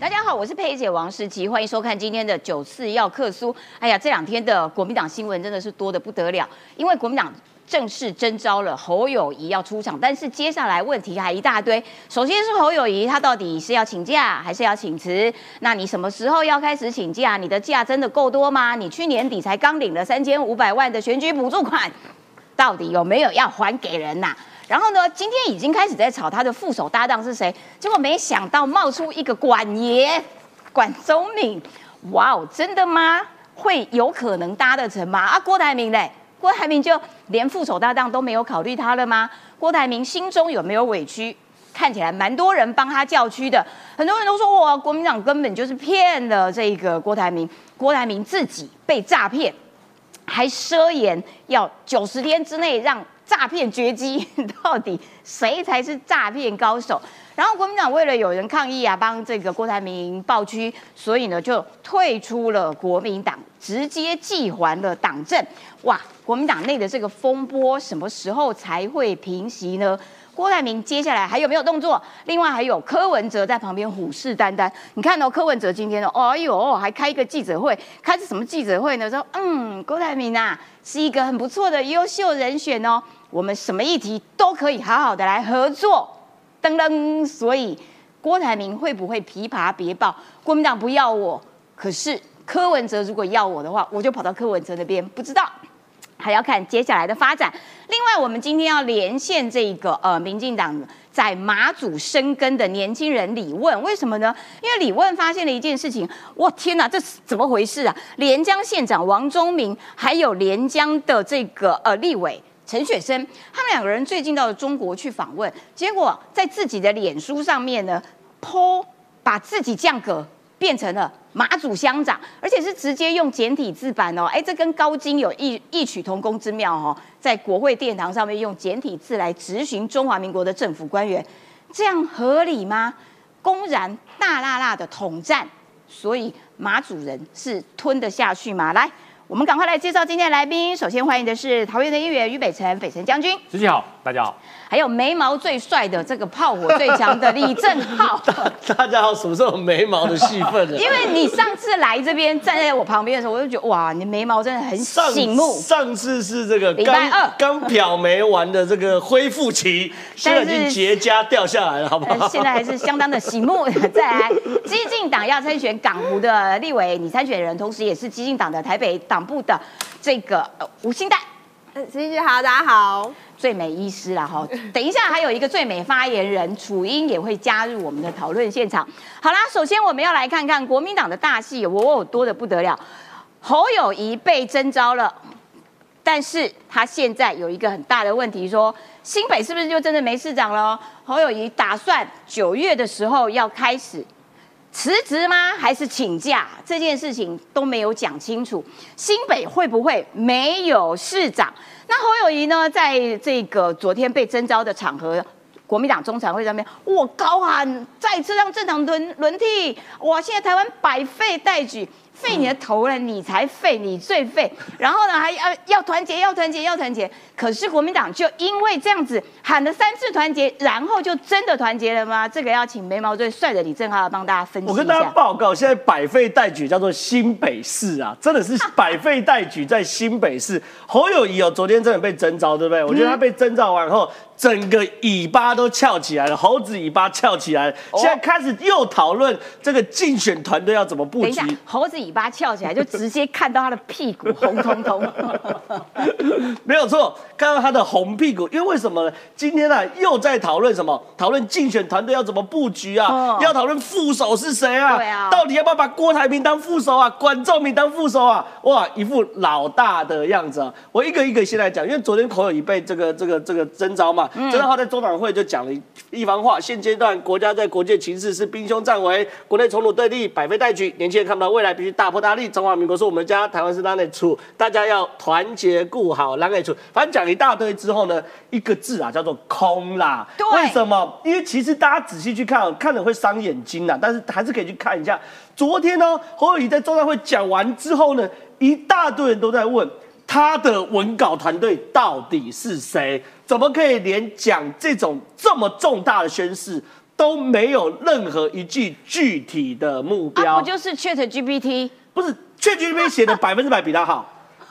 大家好，我是佩姐王世琪，欢迎收看今天的九次要客苏。哎呀，这两天的国民党新闻真的是多的不得了，因为国民党正式征召了侯友谊要出场，但是接下来问题还一大堆。首先是侯友谊，他到底是要请假还是要请辞？那你什么时候要开始请假？你的假真的够多吗？你去年底才刚领了三千五百万的选举补助款，到底有没有要还给人呐？然后呢，今天已经开始在吵他的副手搭档是谁，结果没想到冒出一个管爷管中敏，哇哦，真的吗？会有可能搭得成吗？啊，郭台铭嘞，郭台铭就连副手搭档都没有考虑他了吗？郭台铭心中有没有委屈？看起来蛮多人帮他叫屈的，很多人都说哇，国民党根本就是骗了这个郭台铭，郭台铭自己被诈骗，还奢言要九十天之内让。诈骗绝技，到底谁才是诈骗高手？然后国民党为了有人抗议啊，帮这个郭台铭报屈，所以呢就退出了国民党，直接寄还了党政。哇，国民党内的这个风波什么时候才会平息呢？郭台铭接下来还有没有动作？另外还有柯文哲在旁边虎视眈眈。你看到柯文哲今天哦，哎呦，还开一个记者会，开是什么记者会呢？说嗯，郭台铭啊是一个很不错的优秀人选哦，我们什么议题都可以好好的来合作。噔噔，所以郭台铭会不会琵琶别抱？国民党不要我，可是柯文哲如果要我的话，我就跑到柯文哲那边，不知道。还要看接下来的发展。另外，我们今天要连线这个呃，民进党在马祖生根的年轻人李问，为什么呢？因为李问发现了一件事情，我天哪，这是怎么回事啊？连江县长王忠明，还有连江的这个呃立委陈雪生，他们两个人最近到了中国去访问，结果在自己的脸书上面呢，剖把自己降格。变成了马祖乡长，而且是直接用简体字版哦，哎，这跟高金有异异曲同工之妙哦，在国会殿堂上面用简体字来质询中华民国的政府官员，这样合理吗？公然大辣辣的统战，所以马祖人是吞得下去吗？来。我们赶快来介绍今天的来宾。首先欢迎的是桃园的议员于北辰，北辰将军。主席好，大家好。还有眉毛最帅的这个炮火最强的李正浩。大家好，什么时候眉毛的戏份了？因为你上次来这边站在我旁边的时候，我就觉得哇，你眉毛真的很醒目。上次是这个礼拜二 刚漂眉完的这个恢复期，现在已经结痂掉下来了，好不好？现在还是相当的醒目。再来，激进党要参选港湖的立委，你参选人，同时也是激进党的台北党。部的这个吴兴代，谢谢好，大家好，最美医师了哈。等一下还有一个最美发言人楚英也会加入我们的讨论现场。好啦，首先我们要来看看国民党的大戏，我多的不得了。侯友谊被征召了，但是他现在有一个很大的问题，说新北是不是就真的没市长了？侯友谊打算九月的时候要开始。辞职吗？还是请假？这件事情都没有讲清楚。新北会不会没有市长？那侯友谊呢？在这个昨天被征召的场合，国民党中常会上面，我，高喊再次让政党轮轮替，哇，现在台湾百废待举。废你的头了，你才废，你最废。然后呢，还要要团结，要团结，要团结。可是国民党就因为这样子喊了三次团结，然后就真的团结了吗？这个要请眉毛最帅的李正浩帮大家分析我跟大家报告，现在百废待举叫做新北市啊，真的是百废待举在新北市。侯友谊哦，昨天真的被征召，对不对？我觉得他被征召完后。整个尾巴都翘起来了，猴子尾巴翘起来了。现在开始又讨论这个竞选团队要怎么布局。等一下，猴子尾巴翘起来就直接看到他的屁股红彤彤。没有错，看到他的红屁股。因为为什么呢？今天呢又在讨论什么？讨论竞选团队要怎么布局啊？要讨论副手是谁啊？对啊。到底要不要把郭台铭当副手啊？管仲明当副手啊？哇，一副老大的样子啊！我一个一个先来讲，因为昨天侯友已被这个这个这个征召嘛。曾正浩在中党会就讲了一番话，现阶段国家在国际情势是兵凶战危，国内重组对立，百废待举，年轻人看不到未来，必须大破大立。中华民国是我们家，台湾是拉内处，大家要团结顾好拉内处。反正讲一大堆之后呢，一个字啊，叫做空啦。为什么？因为其实大家仔细去看，看了会伤眼睛呐，但是还是可以去看一下。昨天呢，侯友谊在中常会讲完之后呢，一大堆人都在问。他的文稿团队到底是谁？怎么可以连讲这种这么重大的宣誓都没有任何一句具体的目标。啊，不就是 Chat GPT？不是 Chat GPT 写的百分之百比他好。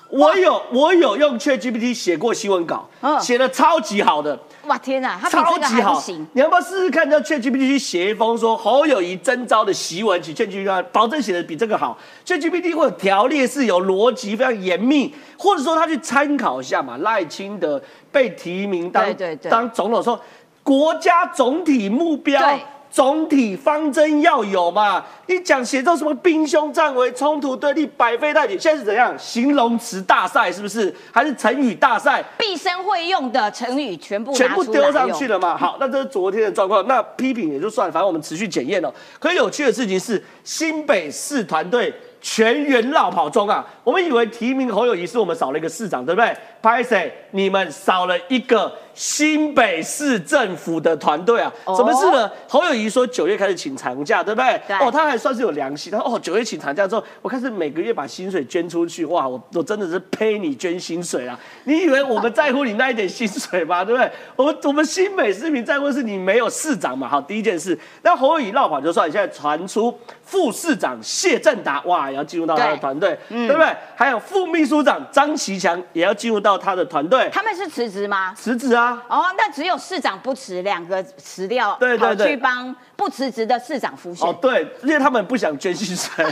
我有我有用 Chat GPT 写过新闻稿，嗯写的超级好的。哇天哪，他比超这个级好还不行。，你要不要试试看？叫 ChatGPT 去写一封说侯友谊征召的檄文，请 ChatGPT 保证写的比这个好。ChatGPT 会有条列式、有逻辑、非常严密，或者说他去参考一下嘛。赖清德被提名当当总统的时候，国家总体目标对。总体方针要有嘛？你讲写这什么兵凶战危、冲突对立、百废待举，现在是怎样？形容词大赛是不是？还是成语大赛？毕生会用的成语全部全部丢上去。了嘛？好，那这是昨天的状况。那批评也就算了，反正我们持续检验哦。可是有趣的事情是，新北市团队全员绕跑中啊！我们以为提名侯友谊是我们少了一个市长，对不对？拍谁？你们少了一个新北市政府的团队啊！哦什么事呢？侯友谊说九月开始请长假，对不对？对哦，他还算是有良心。他说哦，九月请长假之后，我开始每个月把薪水捐出去。哇，我我真的是呸你捐薪水啊！你以为我们在乎你那一点薪水吗？对不对？我们我们新北市民在乎的是你没有市长嘛。好，第一件事，那侯友谊绕跑就算，现在传出副市长谢振达，哇，也要进入到他的团队，对不对？还有副秘书长张其强也要进入到他的团队，他们是辞职吗？辞职啊。哦，那只有市长不辞，两个辞掉，对对对去帮不辞职的市长辅选。哦，对，因为他们不想捐薪水。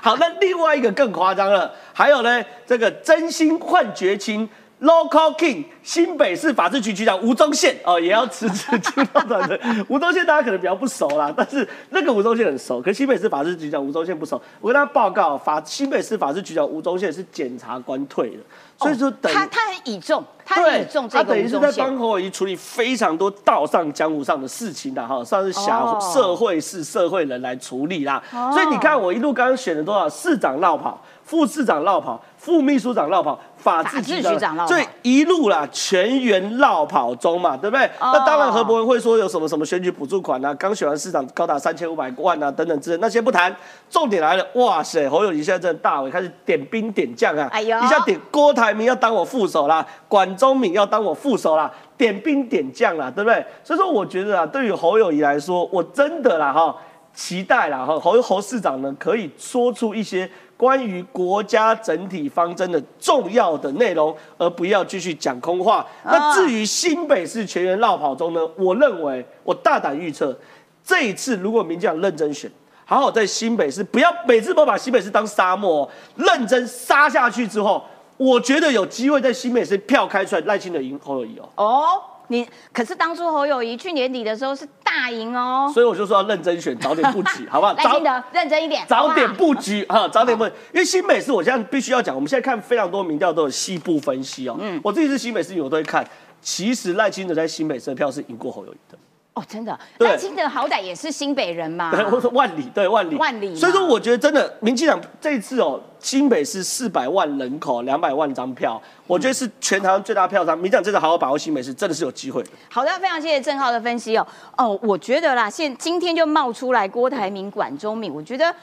好，那另外一个更夸张了，还有呢，这个真心换绝情。Local King 新北市法制局局长吴宗宪哦，也要辞职进入团队。吴宗宪大家可能比较不熟啦，但是那个吴宗宪很熟，可新北市法制局长吴宗宪不熟。我跟他报告，法新北市法制局长吴宗宪是检察官退的，所以说等于他他很倚重，他很倚重，这个他等于是。在帮侯友谊处理非常多道上江湖上的事情的哈，算是辖哦社会是社会人来处理啦。所以你看，我一路刚刚选了多少市长绕跑，副市长绕跑，副秘书长绕跑，法制局长绕跑所以一路啦全员绕跑中嘛，对不对？哦那当然何伯文会说有什么什么选举补助款啊，刚选完市长高达三千五百万啊等等之类，那些不谈，重点来了，哇塞，侯友谊现在真的大伟开始点兵点将啊，哎呦一下点郭台铭要当我副手啦，管中敏要当我副手啦，点兵点将啦，对不对？所以说，我觉得啊，对于侯友谊来说，我真的啦哈，期待啦哈，侯侯市长呢可以说出一些关于国家整体方针的重要的内容，而不要继续讲空话。那至于新北市全员绕跑中呢，我认为我大胆预测，这一次如果民进党认真选。好好在新北市，不要每次都把新北市当沙漠、哦，认真杀下去之后，我觉得有机会在新北市票开出来，赖清德赢侯友谊哦。哦，你可是当初侯友谊去年底的时候是大赢哦。所以我就说要认真选，早点布局，好不好？赖清德认真一点，早点布局哈，早点布局。因为新北市，我现在必须要讲，我们现在看非常多民调都有细部分析哦。嗯，我自己是新北市民，我都会看。其实赖清德在新北市的票是赢过侯友谊的。哦，真的，对赖清德好歹也是新北人嘛。对，我说万里，对万里，万里所以说，我觉得真的，民进党这一次哦，新北市四百万人口，两百万张票，我觉得是全台湾最大票仓。民进党真的好好把握新北市，真的是有机会的。好的，非常谢谢郑浩的分析哦。哦，我觉得啦，现今天就冒出来郭台铭、管中敏，我觉得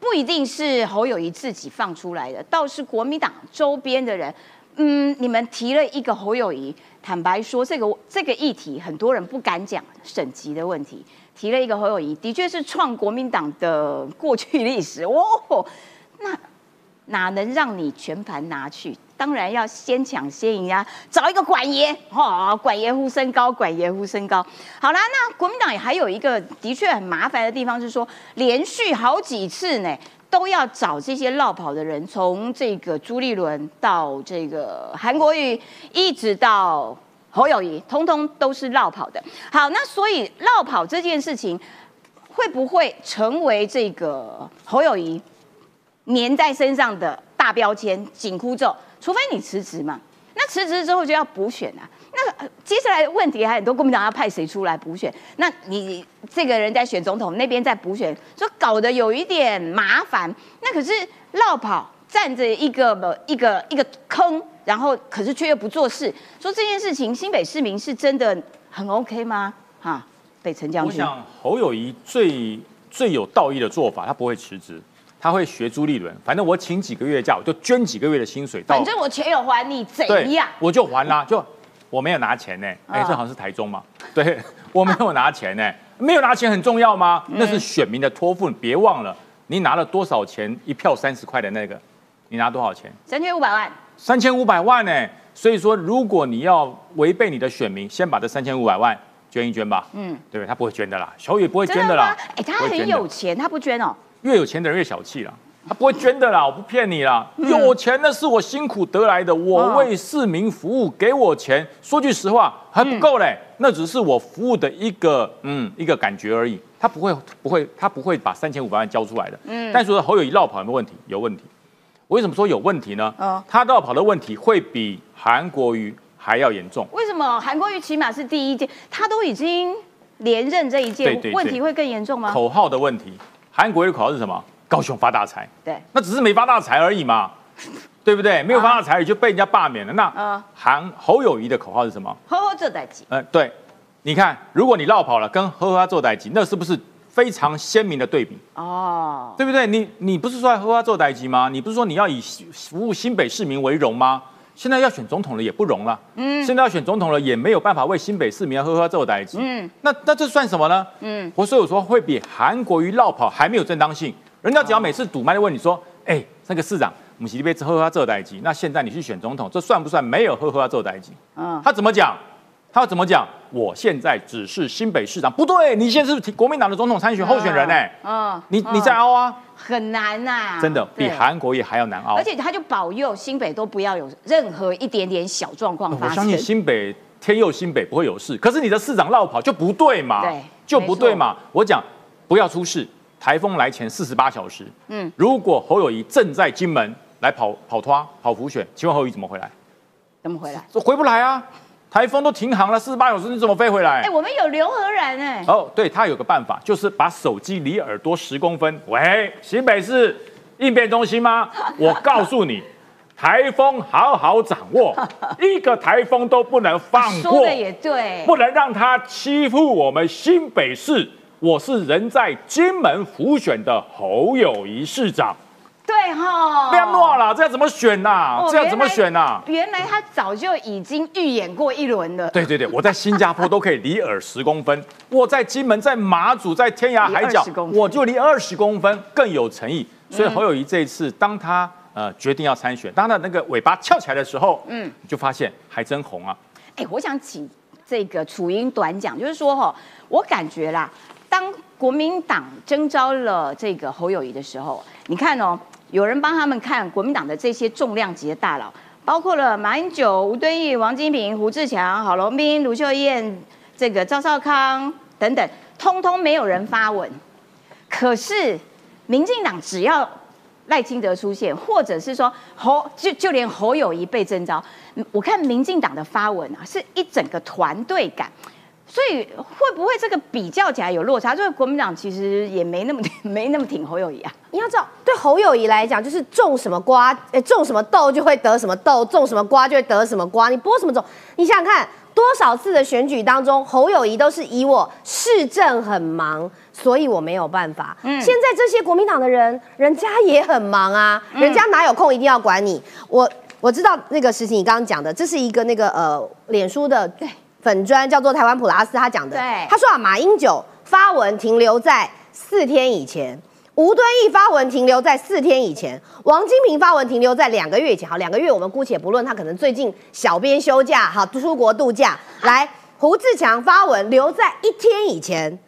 不一定是侯友谊自己放出来的，倒是国民党周边的人。嗯，你们提了一个侯友谊，坦白说，这个这个议题很多人不敢讲省级的问题，提了一个侯友谊，的确是创国民党的 过去历史哦。那哪能让你全盘拿去？当然要先抢先赢呀！找一个管爷，哦，管爷呼声高，管爷呼声高。好啦，那国民党也还有一个的确很麻烦的地方，是说连续好几次呢，都要找这些绕跑的人，从这个朱立伦到这个韩国瑜，一直到侯友谊，通通都是绕跑的。好，那所以绕跑这件事情，会不会成为这个侯友谊粘在身上的大标签、紧箍咒？除非你辞职嘛，那辞职之后就要补选啊。那呃接下来的问题还很多，国民党要派谁出来补选？那你这个人在选总统，那边在补选，说搞得有一点麻烦。那可是绕跑，站着一个呃一个一个坑，然后可是却又不做事，说这件事情新北市民是真的很 OK 吗？哈，北陈将军，我想侯友谊最最有道义的做法，他不会辞职，他会学朱立伦，反正我请几个月假，我就捐几个月的薪水到反，正我钱有还你，怎对样？，我就还啦，就我没有拿钱呢，哎，啊这好像是台中嘛，对 我没有拿钱呢，没有拿钱很重要吗？那是选民的托付，别忘了你拿了多少钱，一票三十块的那个，你拿多少钱？三千五百万，三千五百万呢？所以说，如果你要违背你的选民，先把这三千五百万捐一捐吧。嗯，对不对？他不会捐的啦，小雨不会捐的啦。？哎，他很有钱，他不捐哦。越有钱的人越小气啦，他不会捐的啦，我不骗你啦。有钱那是我辛苦得来的，我为市民服务，给我钱，说句实话还不够嘞，那只是我服务的一个嗯一个感觉而已。他不会不会他不会把三千五百万交出来的。嗯，但是说侯友谊绕跑有没有问题？有问题。为什么说有问题呢？嗯他绕跑的问题会比韩国瑜还要严重。为什么韩国瑜起码是第一届，他都已经连任这一届，对对对问题会更严重吗？口号的问题，韩国瑜的口号是什么？高雄发大财。对，那只是没发大财而已嘛，对不对？没有发大财就被人家罢免了。那嗯韩侯友谊的口号是什么？呵呵做代机，呃，对，你看，如果你绕跑了，跟呵呵做代级，那是不是非常鲜明的对比？哦，对不对？你你不是说要呵呵做代级吗？你不是说你要以服务新北市民为荣吗？现在要选总统了也不容了，嗯，现在要选总统了也没有办法为新北市民呵呵做代级，嗯，那那这算什么呢？嗯，我所以我说会比韩国瑜绕跑还没有正当性。人家只要每次堵麦就问你说，哎，那个市长，我们洗杯呵呵做代级，那现在你去选总统，这算不算没有呵呵做代级？嗯，他怎么讲？他要怎么讲？我现在只是新北市长，不对，你现在是国民党的总统参选候选人哎、嗯，你你在凹啊，很难呐，真的比对韩国也还要难熬而。且他就保佑新北都不要有任何一点点小状况发生。我相信新北天佑新北不会有事，可是你的市长绕跑就不对嘛，对就不对嘛。我讲不要出事，台风来前四十八小时，嗯嗯，如果侯友谊正在金门来跑跑拖跑浮选，请问侯友谊怎么回来？怎么回来？说回不来啊，台风都停航了，四十八小时你怎么飞回来？哎，我们有刘和然哎，哦，对他有个办法，就是把手机离耳朵十公分。喂，新北市应变中心吗？我告诉你，台风好好掌握，一个台风都不能放过，说的也对，不能让他欺负我们新北市。我是人在金门浮选的侯友谊市长，对哈，不要乱了，这要怎么选呐、哦这要怎么选呐、原来他早就已经预演过一轮了。对对对，我在新加坡都可以离耳十公分，我在金门、在马祖、在天涯海角离20公，分。我就离二十公分，更有诚意。所以侯友谊这一次，当他呃决定要参选，当他的那个尾巴翘起来的时候，嗯，你就发现还真红啊。哎，我想请这个楚英短讲，就是说哈，我感觉啦，当国民党征召了这个侯友谊的时候，你看哦，有人帮他们看国民党的这些重量级的大佬，包括了马英九、吴敦义、王金平、胡志强、郝龙斌、卢秀燕、这个赵少康等等，通通没有人发文。可是民进党只要赖清德出现，或者是说侯就就连侯友谊被征召，我看民进党的发文啊，是一整个团队感。所以会不会这个比较起来有落差？就是国民党其实也没那么 没那么挺侯友谊啊。你要知道，对侯友谊来讲，就是种什么瓜，呃，种什么豆就会得什么豆，种什么瓜就会得什么瓜。你播什么种？你想想看，多少次的选举当中，侯友谊都是以我市政很忙，所以我没有办法。现在这些国民党的人，人家也很忙啊，人家哪有空一定要管你？我我知道那个事情，你刚刚讲的，这是一个那个呃，脸书的粉砖叫做台湾普拉斯，他讲的，对他说啊，马英九发文停留在四天以前。吴敦义发文停留在四天以前，王金平发文停留在两个月以前。好，两个月我们姑且不论，他可能最近小编休假，好出国度假。来，胡志强发文留在一天以前，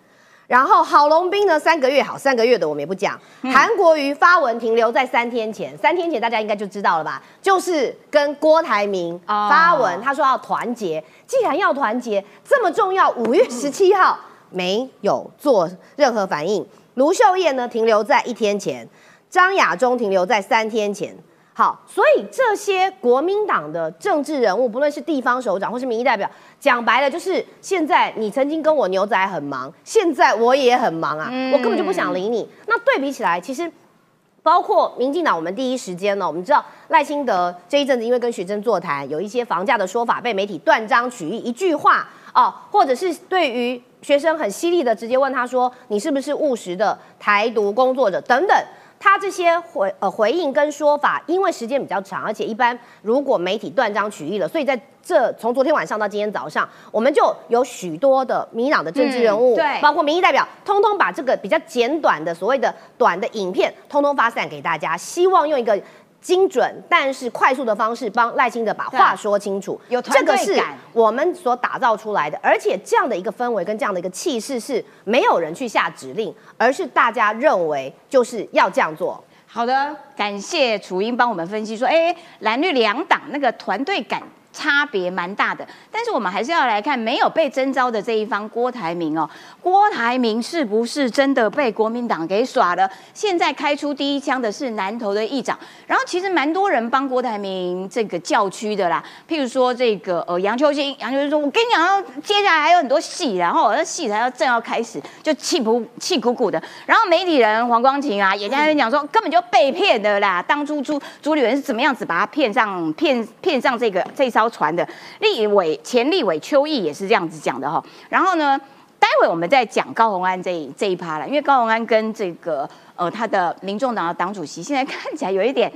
然后郝龙斌呢三个月，好三个月的我们也不讲。韩国瑜发文停留在三天前，三天前大家应该就知道了吧？就是跟郭台铭哦发文，他说要团结。既然要团结，这么重要，五月十七号没有做任何反应。卢秀燕呢停留在一天前，张亚中停留在三天前。好，所以这些国民党的政治人物，不论是地方首长或是民意代表，讲白了就是现在你曾经跟我牛仔很忙，现在我也很忙啊，我根本就不想理你。那对比起来，其实包括民进党，我们第一时间呢，我们知道赖清德这一阵子因为跟学生座谈，有一些房价的说法被媒体断章取义，一句话哦，或者是对于学生很犀利的直接问他说，你是不是务实的台独工作者等等。他这些回呃回应跟说法，因为时间比较长，而且一般如果媒体断章取义了，所以在这从昨天晚上到今天早上，我们就有许多的民进党的政治人物，嗯对包括民意代表，通通把这个比较简短的所谓的短的影片，通通发散给大家，希望用一个。精准但是快速的方式，帮赖清德把话说清楚。有团这个是队感我们所打造出来的，而且这样的一个氛围跟这样的一个气势是没有人去下指令，而是大家认为就是要这样做。好的，感谢楚英帮我们分析说，哎，蓝绿两党那个团队感差别蛮大的，但是我们还是要来看没有被征召的这一方郭台铭哦，郭台铭是不是真的被国民党给耍了？现在开出第一枪的是南投的议长，然后其实蛮多人帮郭台铭这个叫屈的啦，譬如说这个呃杨秋兴，杨秋兴说，我跟你讲，接下来还有很多戏，然后那戏才要正要开始，就气不气鼓鼓的，然后媒体人黄光琴啊也在那边讲说，根本就被骗的啦，当初朱朱立伦是怎么样子把他骗上骗骗上这个这艘船的，立委前立委邱毅也是这样子讲的哈，然后呢？待会我们再讲高虹安这一这一趴了，因为高虹安跟这个呃他的民众党的党主席现在看起来有一点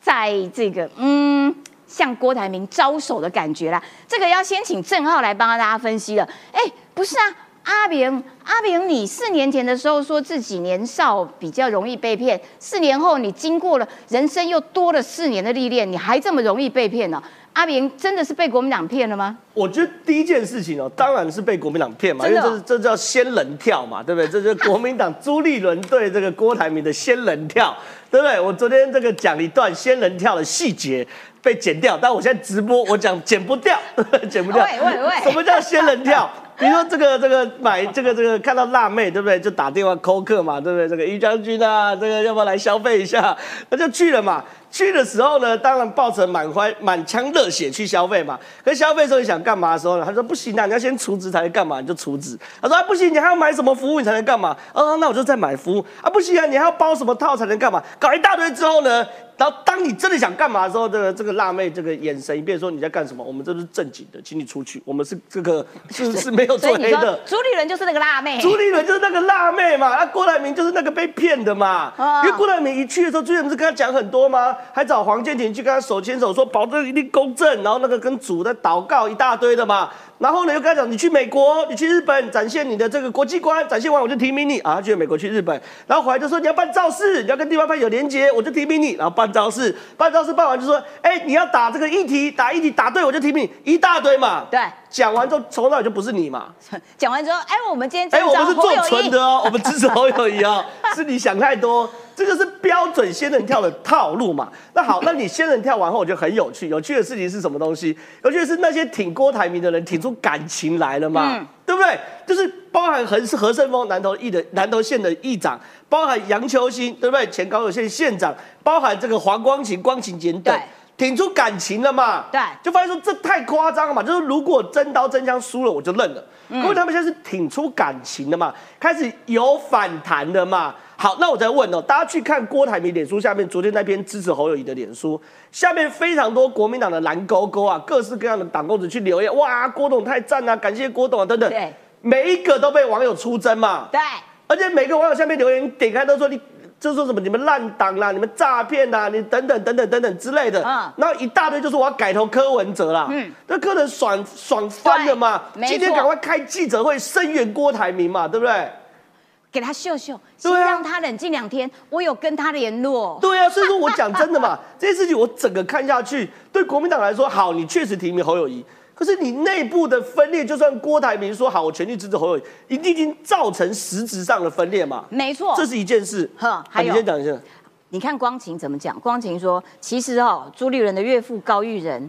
在这个嗯向郭台铭招手的感觉啦。这个要先请郑浩来帮大家分析了。哎，不是啊，阿扁阿扁，你四年前的时候说自己年少比较容易被骗，四年后你经过了人生又多了四年的历练，你还这么容易被骗呢、阿明真的是被国民党骗了吗？我觉得第一件事情哦，当然是被国民党骗嘛，因为这是这叫仙人跳嘛，对不对？这就是国民党朱立伦对这个郭台铭的仙人跳，对不对？我昨天这个讲一段仙人跳的细节被剪掉，但我现在直播我讲剪不掉，剪不掉。喂喂喂什么叫仙人跳？比如说这个这个买这个这个看到辣妹，对不对？就打电话扣客嘛，对不对？这个于将军啊，这个要不要来消费一下？那就去了嘛。去的时候呢，当然抱着满怀满腔热血去消费嘛。可是消费的时候你想干嘛的时候呢？他说不行啊，你要先储值才能干嘛？你就储值。他说啊不行，你还要买什么服务你才能干嘛？哦，那我就再买服务啊，不行啊，你还要包什么套才能干嘛？搞一大堆之后呢，然后当你真的想干嘛的时候，这个这个辣妹这个眼神一变，说你在干什么？我们这是正经的，请你出去，我们是这个是是没有做黑的。朱立伦就是那个辣妹，朱立伦就是那个辣妹嘛，啊，郭台铭就是那个被骗的嘛。啊因为郭台铭一去的时候，朱立伦不是跟他讲很多吗？还找黄建庭去跟他手牵手，说保证一定公正，然后那个跟主的祷告一大堆的嘛。然后呢，又跟他讲，你去美国，你去日本，展现你的这个国际观，展现完我就提名你啊。他去美国，去日本，然后回来就说你要办造势，你要跟地方派有连结，我就提名你。然后办造势，办造势办完就说，哎，你要打这个议题，打议题打对我就提名你，一大堆嘛。对，讲完之后，从那里就不是你嘛。讲完之后，哎，我们今天哎、我们是做纯的哦，我们支持侯友谊哦，是你想太多，这就是标准仙人跳的套路嘛。那好，那你仙人跳完后，我觉得很有趣。有趣的事情是什么东西？有趣的是那些挺郭台铭的人挺出感情来了嘛，嗯对不对？就是包含何是何胜峰南投议的南投县的议长，包含杨秋兴，对不对？前高雄县县长，包含这个黄光琴、光琴简等。挺出感情了嘛？对就发现说这太夸张了嘛，就是如果真刀真枪输了，我就认了。嗯各位他们现在是挺出感情的嘛，开始有反弹的嘛。好，那我再问哦，大家去看郭台铭脸书下面昨天那篇支持侯友谊的脸书，下面非常多国民党的蓝勾勾啊，各式各样的党公子去留言，哇，郭董太赞啊，感谢郭董啊等等对，每一个都被网友出征嘛。对，而且每个网友下面留言点开都说你，就说什么你们烂党啦，你们诈骗啦，你等等等等等等之类的，嗯。然后一大堆就是我要改投柯文哲啦，嗯。嗯，那柯文哲爽爽翻了嘛。今天赶快开记者会声援郭台铭嘛，对不对？给他秀秀，先让他冷静两天。我有跟他联络，对啊，所以说我讲真的嘛，这些事情我整个看下去，对国民党来说，好，你确实提名侯友谊。可是你内部的分裂，就算郭台铭说好，我全力支持侯友谊，一定已经造成实质上的分裂嘛，没错。这是一件事。呵还有好你先讲一下。你看光晴怎么讲？光晴说，其实哦，朱立伦的岳父高玉仁，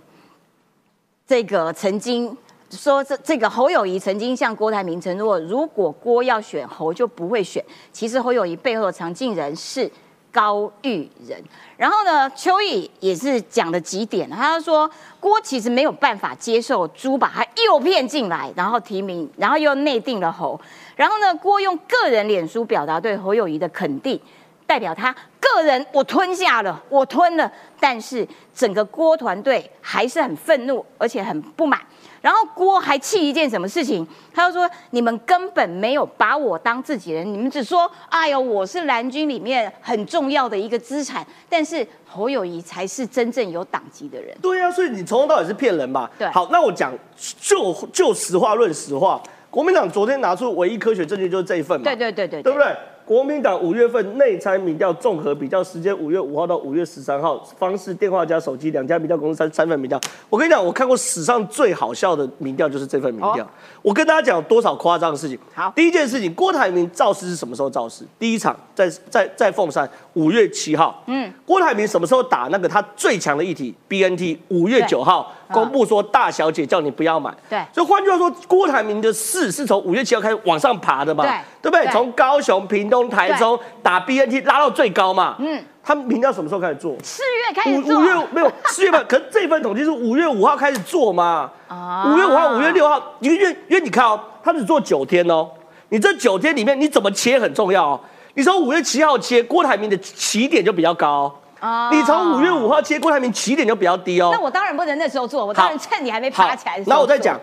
这个曾经说这这个侯友谊曾经向郭台铭承诺，如果郭要选侯就不会选。其实侯友谊背后的常进人是高玉仁。然后呢，邱毅也是讲了几点，他说郭其实没有办法接受朱把他诱骗进来，然后提名，然后又内定了侯。然后呢，郭用个人脸书表达对侯友谊的肯定。代表他个人我吞下了，我吞了，但是整个郭团队还是很愤怒，而且很不满。然后郭还气一件什么事情？他就说你们根本没有把我当自己人，你们只说哎呦我是蓝军里面很重要的一个资产，但是侯友谊才是真正有党籍的人。对啊，所以你从头到尾是骗人吧。对好，那我讲就就实话论实话，国民党昨天拿出唯一科学证据就是这一份嘛。对对对对对不对？国民党五月份内参民调综合比较时间，五月五号到五月十三号，方式电话加手机两家民调公司三三份民调。我跟你讲，我看过史上最好笑的民调就是这份民调。哦我跟大家讲多少夸张的事情。好第一件事情，郭台铭造势是什么时候造势？第一场在在在凤山，五月七号。嗯，郭台铭什么时候打那个他最强的议题 BNT？五月九号对公布说大小姐叫你不要买。对所以换句话说，郭台铭的势是从五月七号开始往上爬的嘛？对对不对？对从高雄、屏东、台中打 BNT 拉到最高嘛。嗯，他们民调什么时候开始做？四月开始五做，五月没有四月份，可是这份统计是五月五号开始做嘛？啊五月五号、五月六号，因为因为你看哦，他只做九天哦，你这九天里面你怎么切很重要哦。你从五月七号切，郭台铭的起点就比较高。啊你从五月五号接，郭台铭起点就比较低哦。那我当然不能那时候做，我当然趁你还没爬起来的时候然后我再讲，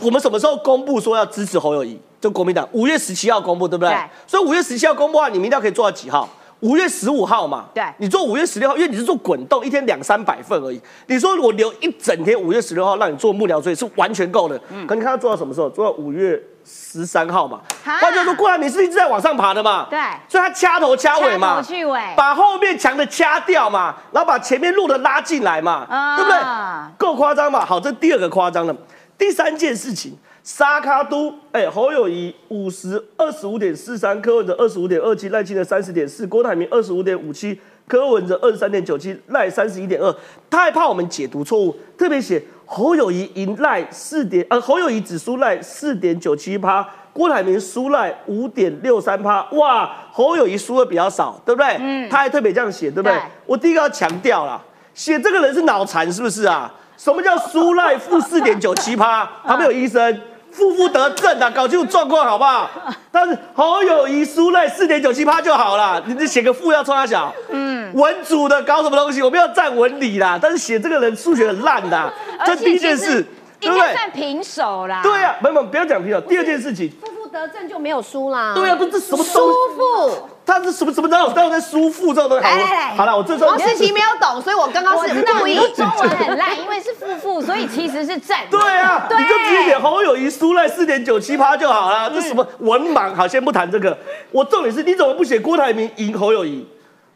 我们什么时候公布说要支持侯友谊？就国民党五月十七号公布，对不对？对所以五月十七号公布啊，你民调可以做到几号？五月十五号嘛。对你做五月十六号，因为你是做滚动，一天两三百份而已。你说我留一整天，五月十六号让你做幕僚所以是完全够的。可你看他做到什么时候？做到五月十三号嘛。哈换句话说，郭台铭是一直在往上爬的嘛。对所以他掐头掐尾嘛，去尾把后面强的掐掉嘛，然后把前面弱的拉进来嘛，啊对不对？够夸张嘛？好，这第二个夸张了。第三件事情，沙卡都，哎、侯友谊五十二十五点四三，柯文哲二十五点二七，赖清德三十点四，郭台铭二十五点五七，柯文哲二十三点九七，赖三十一点二。他还怕我们解读错误，特别写侯友谊赢赖四点，呃，侯友谊只输赖四点九七趴。郭台铭输赖五点六三趴，哇，侯友谊输的比较少，对不对？嗯，他还特别这样写，对不对？对我第一个要强调啦，写这个人是脑残是不是啊？什么叫输赖负四点九七趴？旁边有医生，负负得正啊，搞清楚状况好不好？但是侯友谊输赖四点九七趴就好了，你就写个负要冲他小，嗯，文组的搞什么东西？我们要站文理啦，但是写这个人数学很烂的啊，这第一件事，对应该不对？算平手啦。对呀、啊，没有，不要讲平手。第二件事情，负负得正就没有输啦。对呀、啊，不是什么舒东西？服。他是什么什么哪有哪有在输负这种东西？来来来，好了，我这时候王思琪没有懂，所以我刚刚是那我知道故意你中文很烂，因为是负负，所以其实是正。对啊，对你就直接写侯友谊输赖四点九七趴就好了。这什么文盲？好，先不谈这个。我重点是，你怎么不写郭台铭赢侯友谊？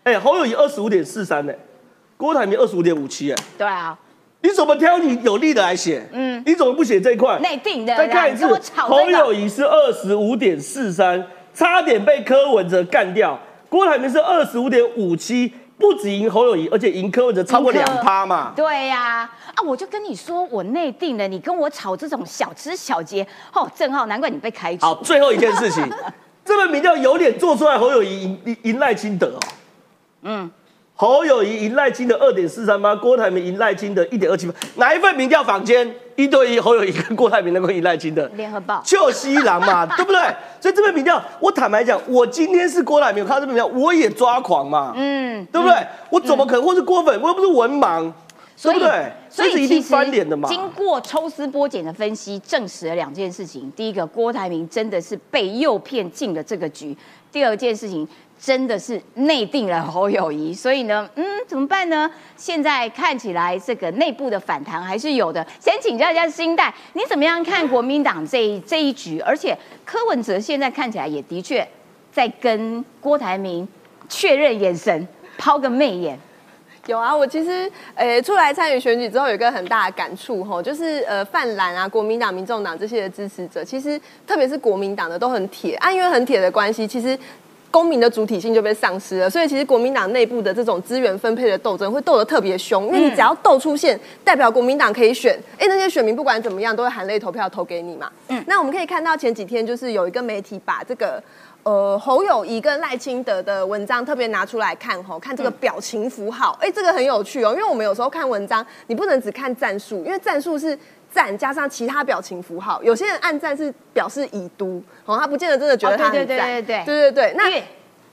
哎、侯友谊二十五点四三呢，郭台铭二十五点五七，哎，对啊，你怎么挑你有利的来写？嗯，你怎么不写这一块？内定的啦。再看一次侯。友谊是二十五点四三，差点被柯文哲干掉。郭台铭是二十五点五七，不止赢侯友谊，而且赢柯文哲超过两趴嘛。对呀、啊，我就跟你说，我内定了，你跟我吵这种小枝小节，哦，正浩，难怪你被开除。好，最后一件事情，这份民调有脸做出来，侯友谊赢赢赢赖清德哦。嗯，侯友谊赢赖清的二点四三八，郭台铭赢赖清的一点二七八。哪一份民调坊间一对一，侯友谊跟郭台铭能够赢赖清的？联合报就西郎嘛，对不对？所以这份民调，我坦白讲，我今天是郭台铭，我看到这份民调，我也抓狂嘛，嗯，对不对？我怎么可能？或是郭粉，我又不是文盲，所以对不对？所以是一定翻脸的嘛。经过抽丝剥茧的分析，证实了两件事情：第一个，郭台铭真的是被诱骗进了这个局；第二件事情，真的是内定了侯友谊。所以呢，嗯，怎么办呢？现在看起来这个内部的反弹还是有的。先请教一下新代，你怎么样看国民党这一这一局？而且柯文哲现在看起来也的确在跟郭台铭确认眼神，抛个媚眼。有啊，我其实呃出来参与选举之后，有一个很大的感触吼，就是呃泛蓝啊、国民党、民众党这些的支持者，其实特别是国民党的都很铁啊，因为很铁的关系，其实。公民的主体性就被丧失了，所以其实国民党内部的这种资源分配的斗争会斗得特别凶，因为你只要斗出现，代表国民党可以选，哎，那些选民不管怎么样都会含泪投票投给你嘛。嗯，那我们可以看到前几天就是有一个媒体把这个呃侯友谊跟赖清德的文章特别拿出来看吼，看这个表情符号，哎、这个很有趣哦，因为我们有时候看文章，你不能只看战术，因为战术是。赞加上其他表情符号，有些人按赞是表示已读，哦，他不见得真的觉得他很赞。对对对对对对对对。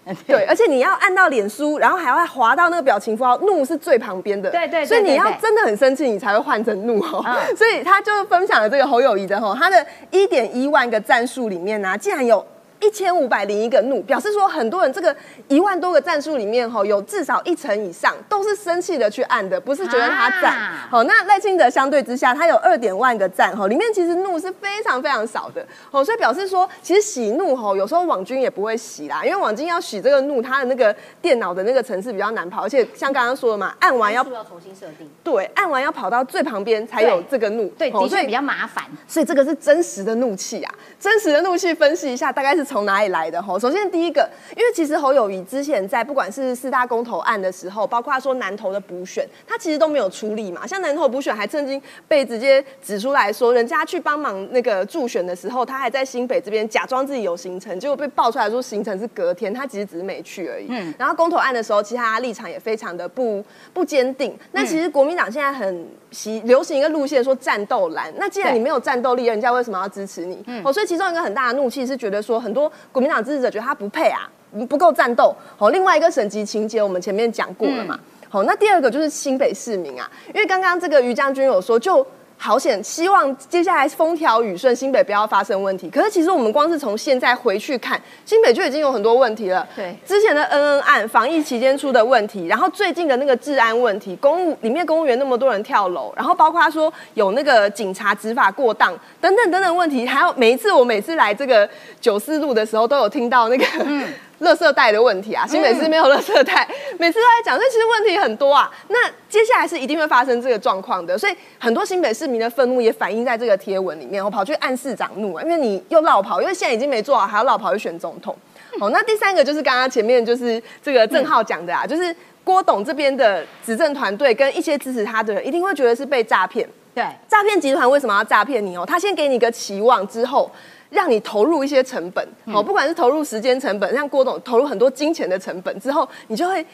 那，对，而且你要按到脸书，然后还要滑到那个表情符号，怒是最旁边的。对对。所以你要真的很生气，你才会换成怒吼。所以他就分享了这个好友谊的吼，他的一点一万个赞数里面呢，竟然有。一千五百零一个怒，表示说很多人这个一万多个战术里面，吼有至少一成以上都是生气的去按的，不是觉得他赞。啊好，那赖清德相对之下，他有二点万个赞，吼里面其实怒是非常非常少的，哦，所以表示说，其实喜怒吼有时候网军也不会洗啦，因为网军要洗这个怒，他的那个电脑的那个程式比较难跑，而且像刚刚说的嘛，按完要要重新设定。对，按完要跑到最旁边才有这个怒，对，哦所以的确比较麻烦。所以这个是真实的怒气啊！真实的怒气分析一下，大概是从哪里来的？吼，首先第一个，因为其实侯友谊之前在不管是四大公投案的时候，包括说南投的补选，他其实都没有出力嘛。像南投补选还曾经被直接指出来说，人家去帮忙那个助选的时候，他还在新北这边假装自己有行程，结果被爆出来说行程是隔天，他其实只是没去而已。嗯，然后公投案的时候，其实他立场也非常的不不坚定。那其实国民党现在很习流行一个路线，说战斗蓝。那既然你没有战斗力，人家为什么要支持你？哦，所以其中一个很大的怒气是觉得说，很多国民党支持者觉得他不配啊，不够战斗。好，另外一个省级情节，我们前面讲过了嘛。好，那第二个就是新北市民啊，因为刚刚这个于将军有说，就好险，希望接下来风调雨顺，新北不要发生问题。可是其实我们光是从现在回去看，新北就已经有很多问题了。对之前的恩恩案、防疫期间出的问题，然后最近的那个治安问题，公务里面公务员那么多人跳楼，然后包括他说有那个警察执法过当等等等等问题，还有每一次我每次来这个九四路的时候，都有听到那个。垃圾袋的问题啊，新北市没有垃圾袋，每次都在讲，所以其实问题很多啊。那接下来是一定会发生这个状况的，所以很多新北市民的愤怒也反映在这个贴文里面。我跑去暗市长怒啊，因为你又绕跑，因为现在已经没做好，还要绕跑去选总统。哦，那第三个就是刚刚前面就是这个郑浩讲的啊，就是郭董这边的执政团队跟一些支持他的人，一定会觉得是被诈骗。对，诈骗集团为什么要诈骗你哦？他先给你一个期望之后。让你投入一些成本，哦，不管是投入时间成本，像郭董投入很多金钱的成本之后，你就会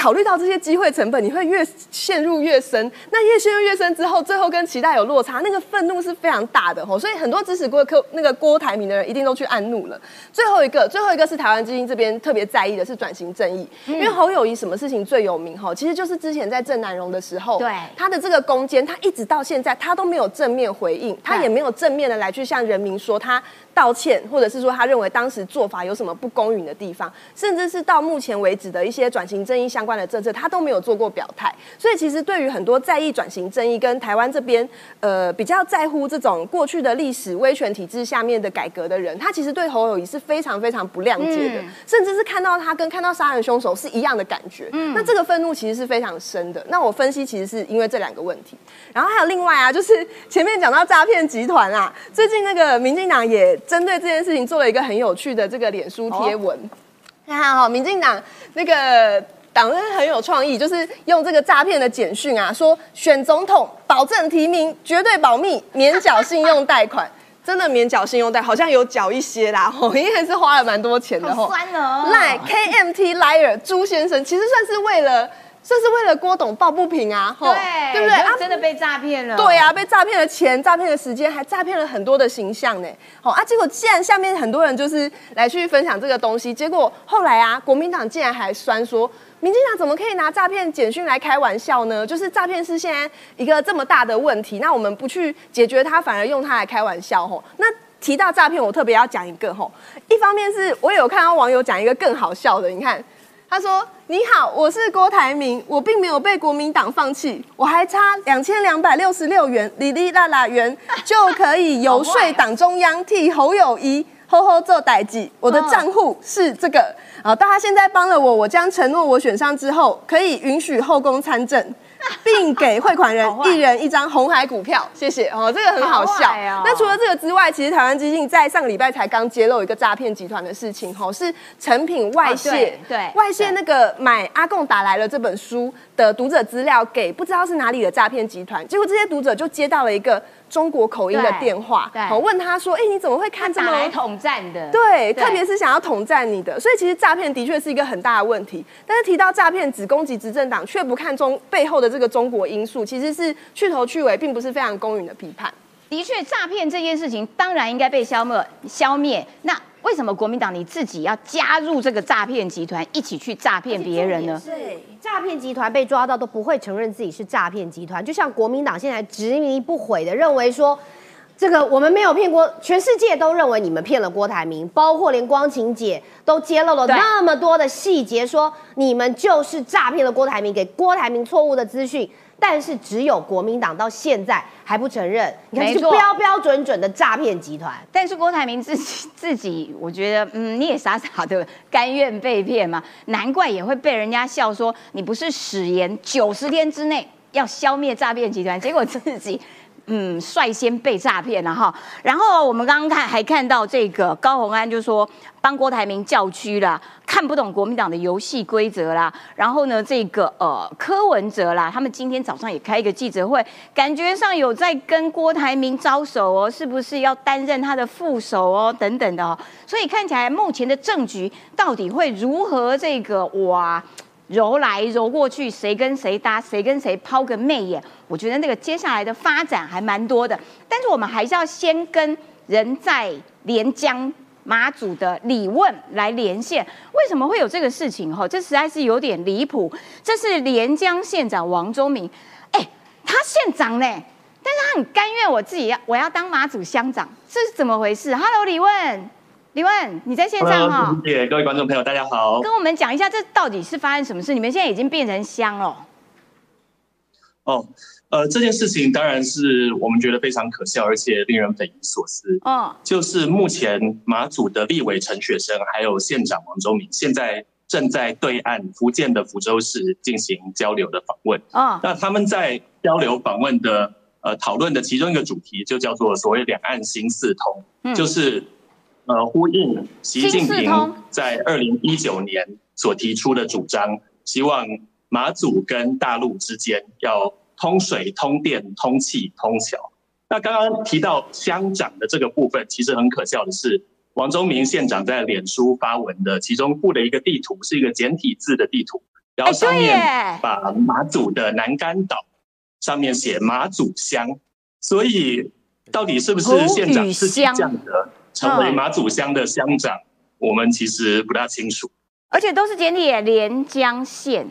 考虑到这些机会成本，你会越陷入越深。那越陷入越深之后，最后跟期待有落差，那个愤怒是非常大的吼。所以很多支持郭柯那个郭台铭的人一定都去按怒了。最后一个，最后一个是台湾基金这边特别在意的是转型正义，因为侯友谊什么事情最有名吼？其实就是之前在郑南荣的时候，对他的这个攻坚，他一直到现在他都没有正面回应，他也没有正面的来去向人民说他道歉，或者是说他认为当时做法有什么不公允的地方，甚至是到目前为止的一些转型正义相关的政策，他都没有做过表态。所以其实对于很多在意转型正义跟台湾这边呃比较在乎这种过去的历史威权体制下面的改革的人，他其实对侯友谊是非常非常不谅解的，甚至是看到他跟看到杀人凶手是一样的感觉。那这个愤怒其实是非常深的。那我分析其实是因为这两个问题，然后还有另外啊，就是前面讲到诈骗集团啊，最近那个民进党也针对这件事情做了一个很有趣的这个脸书贴文。看看哈，民进党那个党人很有创意，就是用这个诈骗的简讯啊，说选总统保证提名，绝对保密，免缴信用贷款。真的免缴信用贷，好像有缴一些啦，吼，因为是花了蛮多钱的吼。好酸哦。赖 KMT Liar 朱先生，其实算是为了，算是为了郭董抱不平啊，吼对，不对？啊就真的被诈骗了。对啊，被诈骗了钱，诈骗了时间，还诈骗了很多的形象呢。好啊，结果既然下面很多人就是来去分享这个东西，结果后来啊，国民党竟然还酸说，民进党怎么可以拿诈骗简讯来开玩笑呢？就是诈骗是现在一个这么大的问题，那我们不去解决它，反而用它来开玩笑吼。那提到诈骗，我特别要讲一个吼，一方面是我有看到网友讲一个更好笑的，你看。他说：“你好，我是郭台铭，我并没有被国民党放弃，我还差两千两百六十六元，哩哩啦啦元就可以游说党中央替侯友谊吼吼做代际。我的账户是这个，好，大家现在帮了我，我将承诺我选上之后可以允许后宫参政。” 并给汇款人一人一张红海股票，谢谢。哦，这个很好笑。那除了这个之外，其实台湾基金在上个礼拜才刚揭露一个诈骗集团的事情，吼，是成品外泄，哦对对外泄那个买阿贡打来了这本书的读者资料给不知道是哪里的诈骗集团，结果这些读者就接到了一个中国口音的对电话，对好问他说，哎、你怎么会看这么打来统战的。对，对特别是想要统战你的，所以其实诈骗的确是一个很大的问题。但是提到诈骗只攻击执政党，却不看中背后的这个中国因素，其实是去头去尾，并不是非常公允的批判。的确，诈骗这件事情当然应该被消灭。消灭。那为什么国民党你自己要加入这个诈骗集团，一起去诈骗别人呢？对，诈骗集团被抓到都不会承认自己是诈骗集团，就像国民党现在执迷不悔的认为说。这个我们没有骗郭，全世界都认为你们骗了郭台铭，包括连光晴姐都揭露了那么多的细节，说你们就是诈骗了郭台铭，给郭台铭错误的资讯。但是只有国民党到现在还不承认，你看是标标准准的诈骗集团。但是郭台铭自己自己，我觉得，嗯，你也傻傻的甘愿被骗嘛？难怪也会被人家笑说你不是誓言九十天之内要消灭诈骗集团，结果自己。嗯，率先被诈骗了哈。然后我们刚刚看还看到这个高鸿安就说帮郭台铭叫屈了，看不懂国民党的游戏规则啦。然后呢，这个呃柯文哲啦，他们今天早上也开一个记者会，感觉上有在跟郭台铭招手哦，是不是要担任他的副手哦等等的哦。所以看起来目前的政局到底会如何这个哇？揉来揉过去，谁跟谁搭，谁跟谁抛个媚眼，我觉得那个接下来的发展还蛮多的。但是我们还是要先跟人在连江马祖的李问来连线，为什么会有这个事情？哈，这实在是有点离谱。这是连江县长王忠明，哎，他县长呢，但是他很甘愿我自己要我要当马祖乡长，这是怎么回事？Hello，李问。李问，你在线上哈？谢谢各位观众朋友，大家好。跟我们讲一下，这到底是发生什么事？你们现在已经变成乡了。哦，呃，这件事情当然是我们觉得非常可笑，而且令人匪夷所思。哦，就是目前马祖的立委陈雪生，还有县长王忠明，现在正在对岸福建的福州市进行交流的访问。哦，那他们在交流访问的呃讨论的其中一个主题，就叫做所谓两岸新四通，就是。呃，呼应习近平在二零一九年所提出的主张，希望马祖跟大陆之间要通水、通电、通气、通桥。那刚刚提到乡长的这个部分，其实很可笑的是，王忠明县长在脸书发文的其中附的一个地图是一个简体字的地图，然后上面把马祖的南竿岛上面写马祖乡，所以到底是不是县长是这样的？成为马祖乡的乡长，我们其实不大清楚，而且都是简体，连江县，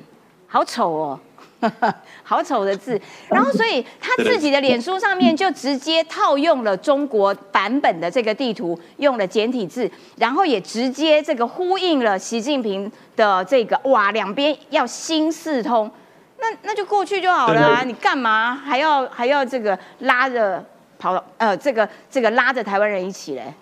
好丑哦，好丑的字。然后，所以他自己的脸书上面就直接套用了中国版本的这个地图，用了简体字，然后也直接这个呼应了习近平的这个哇，两边要心四通，那那就过去就好了啊，你干嘛还要还要这个拉着跑呃这个这个拉着台湾人一起嘞？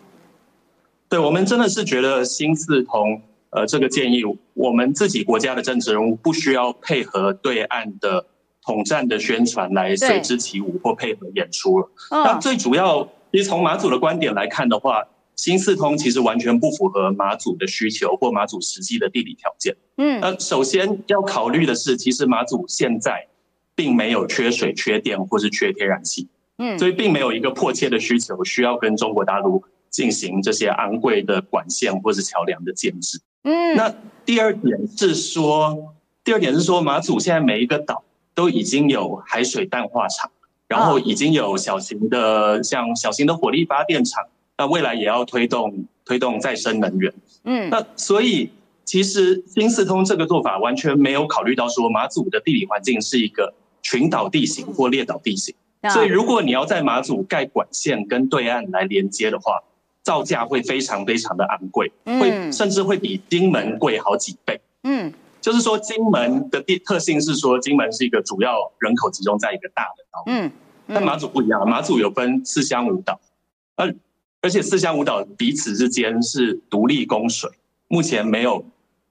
对我们真的是觉得新四通，呃，这个建议，我们自己国家的政治人物不需要配合对岸的统战的宣传来随之起舞或配合演出了。那最主要，其实从马祖的观点来看的话，新四通其实完全不符合马祖的需求或马祖实际的地理条件。嗯，那首先要考虑的是，其实马祖现在并没有缺水、缺电或是缺天然气。嗯，所以并没有一个迫切的需求需要跟中国大陆。进行这些昂贵的管线或是桥梁的建制。嗯，那第二点是说，第二点是说，马祖现在每一个岛都已经有海水淡化厂，然后已经有小型的像小型的火力发电厂，那未来也要推动推动再生能源。嗯，那所以其实新四通这个做法完全没有考虑到说马祖的地理环境是一个群岛地形或列岛地形，所以如果你要在马祖盖管线跟对岸来连接的话。造价会非常非常的昂贵，会甚至会比金门贵好几倍。嗯，就是说金门的地特性是说，金门是一个主要人口集中在一个大的岛。嗯，但马祖不一样，马祖有分四乡五岛，而而且四乡五岛彼此之间是独立供水，目前没有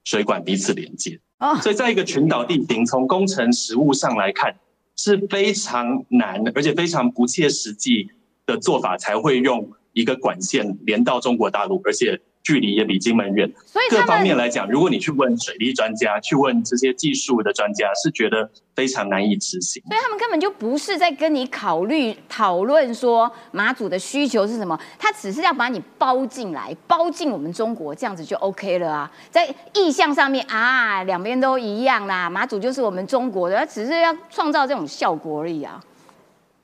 水管彼此连接。哦，所以在一个群岛地形，从工程实物上来看是非常难，而且非常不切实际的做法才会用。一个管线连到中国大陆，而且距离也比金门远。所以各方面来讲，如果你去问水利专家，去问这些技术的专家，是觉得非常难以执行。所以他们根本就不是在跟你考虑讨论说马祖的需求是什么，他只是要把你包进来，包进我们中国，这样子就 OK 了啊。在意向上面啊，两边都一样啦，马祖就是我们中国的，只是要创造这种效果而已啊。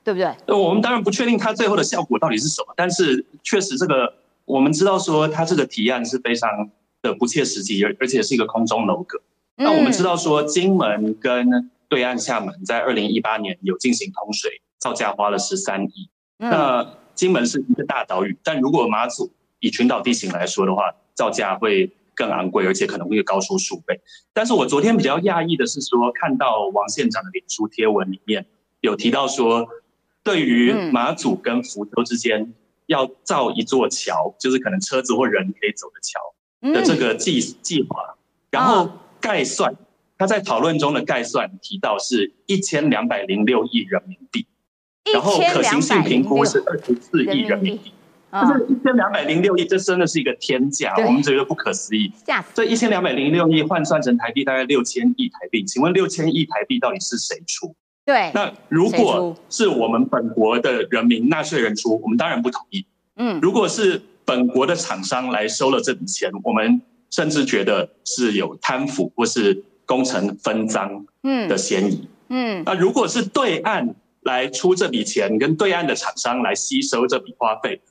对不对？我们当然不确定它最后的效果到底是什么，但是确实这个我们知道说它这个提案是非常的不切实际，而而且是一个空中楼阁。那我们知道说金门跟对岸厦门在二零一八年有进行通水，造价花了十三亿。那金门是一个大岛屿，但如果马祖以群岛地形来说的话，造价会更昂贵，而且可能会高出数倍。但是我昨天比较讶异的是说，看到王县长的脸书贴文里面有提到说，对于马祖跟福州之间要造一座桥，就是可能车子或人可以走的桥的这个计计划，然后概算，他在讨论中的概算提到是一千两百零六亿人民币。然后可行性评估是二十四亿人民币，就是一千两百零六亿，这真的是一个天价，我们觉得不可思议。这一千两百零六亿换算成台币大概六千亿台币，请问六千亿台币到底是谁出？对，那如果是我们本国的人民纳税人出，我们当然不同意。嗯，如果是本国的厂商来收了这笔钱，我们甚至觉得是有贪腐或是工程分赃的嫌疑。嗯，那如果是对岸。来出这笔钱，跟对岸的厂商来吸收这笔花费，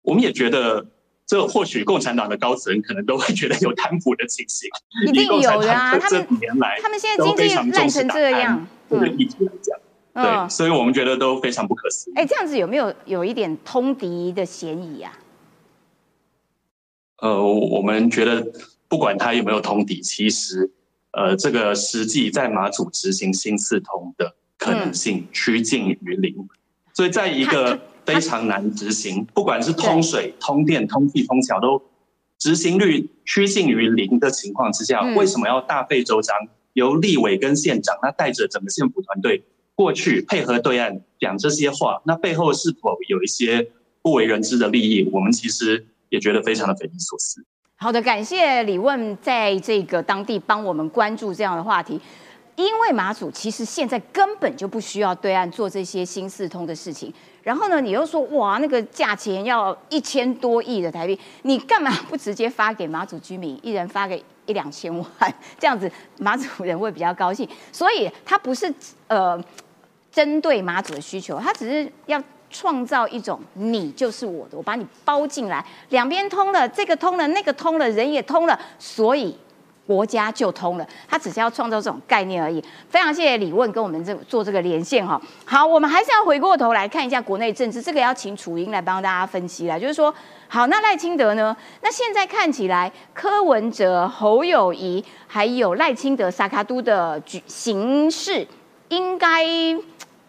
我们也觉得，这或许共产党的高层可能都会觉得有贪腐的情形。一定有的啊，他们他们现在经济烂成这样，这个议题来讲，对，所以我们觉得都非常不可思议。哎，这样子有没有有一点通敌的嫌疑啊？呃，我们觉得不管他有没有通敌，其实，呃，这个实际在马祖执行新四通的。可能性趋近于零，所以在一个非常难执行，不管是通水、通电、通气、通桥，都执行率趋近于零的情况之下，为什么要大费周章，由立委跟县长，那带着整个县府团队过去配合对岸讲这些话？那背后是否有一些不为人知的利益？我们其实也觉得非常的匪夷所思。好的，感谢李问在这个当地帮我们关注这样的话题。因为马祖其实现在根本就不需要对岸做这些新四通的事情，然后呢，你又说哇，那个价钱要一千多亿的台币，你干嘛不直接发给马祖居民，一人发个一两千万，这样子马祖人会比较高兴。所以他不是呃针对马祖的需求，他只是要创造一种你就是我的，我把你包进来，两边通了，这个通了，那个通了，人也通了，所以。国家就通了，他只是要创造这种概念而已。非常谢谢李问跟我们这做这个连线哈。好，我们还是要回过头来看一下国内政治，这个要请楚英来帮大家分析了。就是说，好，那赖清德呢？那现在看起来，柯文哲、侯友谊还有赖清德、萨卡都的局形势，应该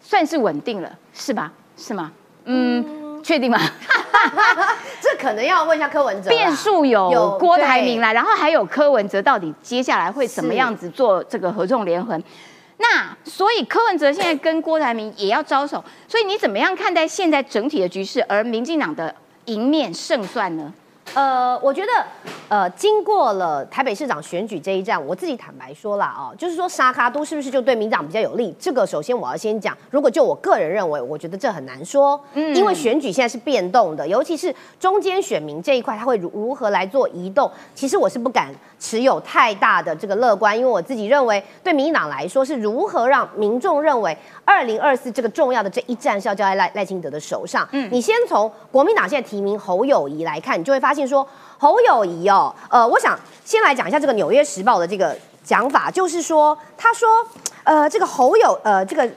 算是稳定了，是吧？是吗？嗯，确定吗？这可能要问一下柯文哲。变数有郭台铭来，然后还有柯文哲，到底接下来会怎么样子做这个合纵连横？那所以柯文哲现在跟郭台铭也要招手，所以你怎么样看待现在整体的局势？而民进党的赢面胜算呢？呃，我觉得，呃，经过了台北市长选举这一战，我自己坦白说了啊，就是说沙卡都是不是就对民党比较有利？这个首先我要先讲，如果就我个人认为，我觉得这很难说，嗯，因为选举现在是变动的，尤其是中间选民这一块，他会如如何来做移动？其实我是不敢持有太大的这个乐观，因为我自己认为，对民进党来说，是如何让民众认为二零二四这个重要的这一战是要交在赖赖清德的手上。嗯，你先从国民党现在提名侯友谊来看，你就会发现。说侯友谊哦，呃，我想先来讲一下这个《纽约时报》的这个讲法，就是说，他说，呃，这个侯友，呃，这个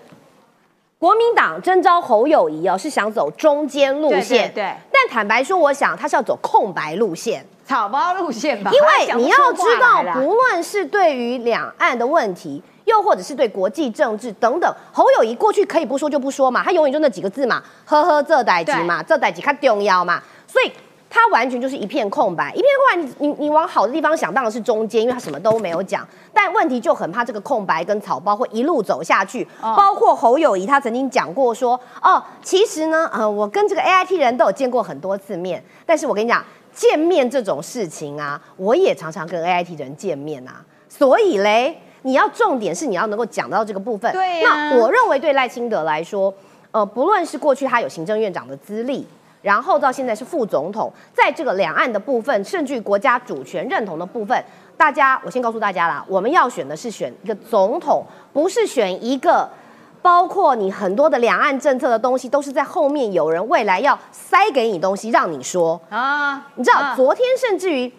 国民党征召侯友谊哦，是想走中间路线，对。但坦白说，我想他是要走空白路线、草包路线吧？因为你要知道，不论是对于两岸的问题，又或者是对国际政治等等，侯友谊过去可以不说就不说嘛，他永远就那几个字嘛，呵呵，这代级嘛，这代级他重要嘛，所以。它完全就是一片空白，一片空白。你你往好的地方想，当然是中间，因为他什么都没有讲。但问题就很怕这个空白跟草包会一路走下去。包括侯友谊，他曾经讲过说：“哦，其实呢，呃，我跟这个 A I T 人都有见过很多次面。但是我跟你讲，见面这种事情啊，我也常常跟 A I T 人见面啊。所以嘞，你要重点是你要能够讲到这个部分。对那我认为对赖清德来说，呃，不论是过去他有行政院长的资历。然后到现在是副总统，在这个两岸的部分，甚至于国家主权认同的部分，大家，我先告诉大家啦，我们要选的是选一个总统，不是选一个包括你很多的两岸政策的东西，都是在后面有人未来要塞给你东西，让你说。啊，你知道，昨天甚至于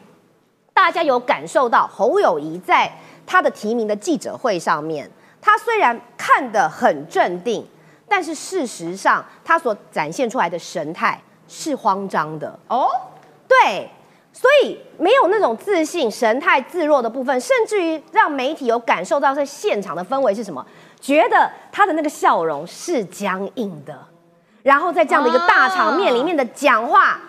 大家有感受到侯友谊在他的提名的记者会上面，他虽然看得很镇定，但是事实上他所展现出来的神态是慌张的。哦，对，所以没有那种自信、神态自若的部分，甚至于让媒体有感受到在现场的氛围是什么？觉得他的那个笑容是僵硬的，然后在这样的一个大场面里面的讲话，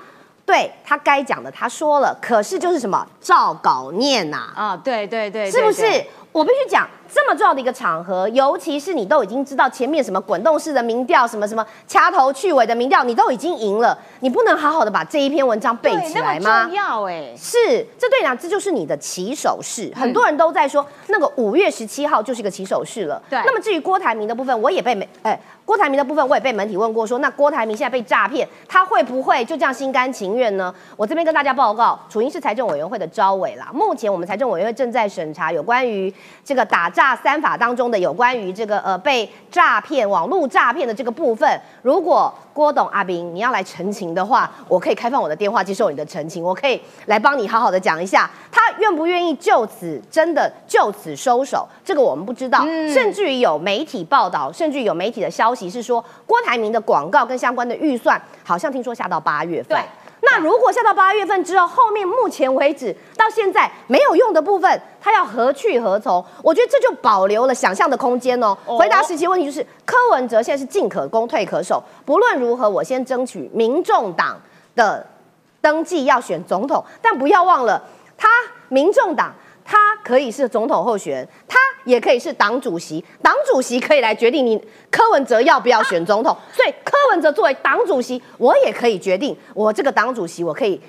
对他该讲的他说了，可是就是什么照稿念呐、啊，对对对，是不是？我必须讲，这么重要的一个场合，尤其是你都已经知道前面什么滚动式的民调，什么什么掐头去尾的民调，你都已经赢了，你不能好好的把这一篇文章背起来吗重？要哎，是，这对你讲，这就是你的起手式。很多人都在说，那个五月十七号就是一个起手式了。对那么至于郭台铭的部分，我也被媒，哎、郭台铭的部分我也被媒体问过说，那郭台铭现在被诈骗，他会不会就这样心甘情愿呢？我这边跟大家报告，楚英是财政委员会的招委啦。目前我们财政委员会正在审查有关于这个打诈三法当中的有关于这个呃被诈骗、网络诈骗的这个部分。如果郭董阿斌你要来澄清的话，我可以开放我的电话接受你的澄清，我可以来帮你好好的讲一下，他愿不愿意就此真的就此收手，这个我们不知道。甚至于有媒体报道，甚至于有媒体的消息是说，郭台铭的广告跟相关的预算，好像听说下到八月份对。那如果下到八月份之后，后面目前为止到现在没有用的部分，它要何去何从？我觉得这就保留了想象的空间哦。哦回答实际问题就是，柯文哲现在是进可攻退可守，不论如何，我先争取民众党的登记要选总统，但不要忘了，他民众党他可以是总统候选人，他也可以是党主席，党主席可以来决定你柯文哲要不要选总统，所以柯文哲作为党主席，我也可以决定我这个党主席，我可以。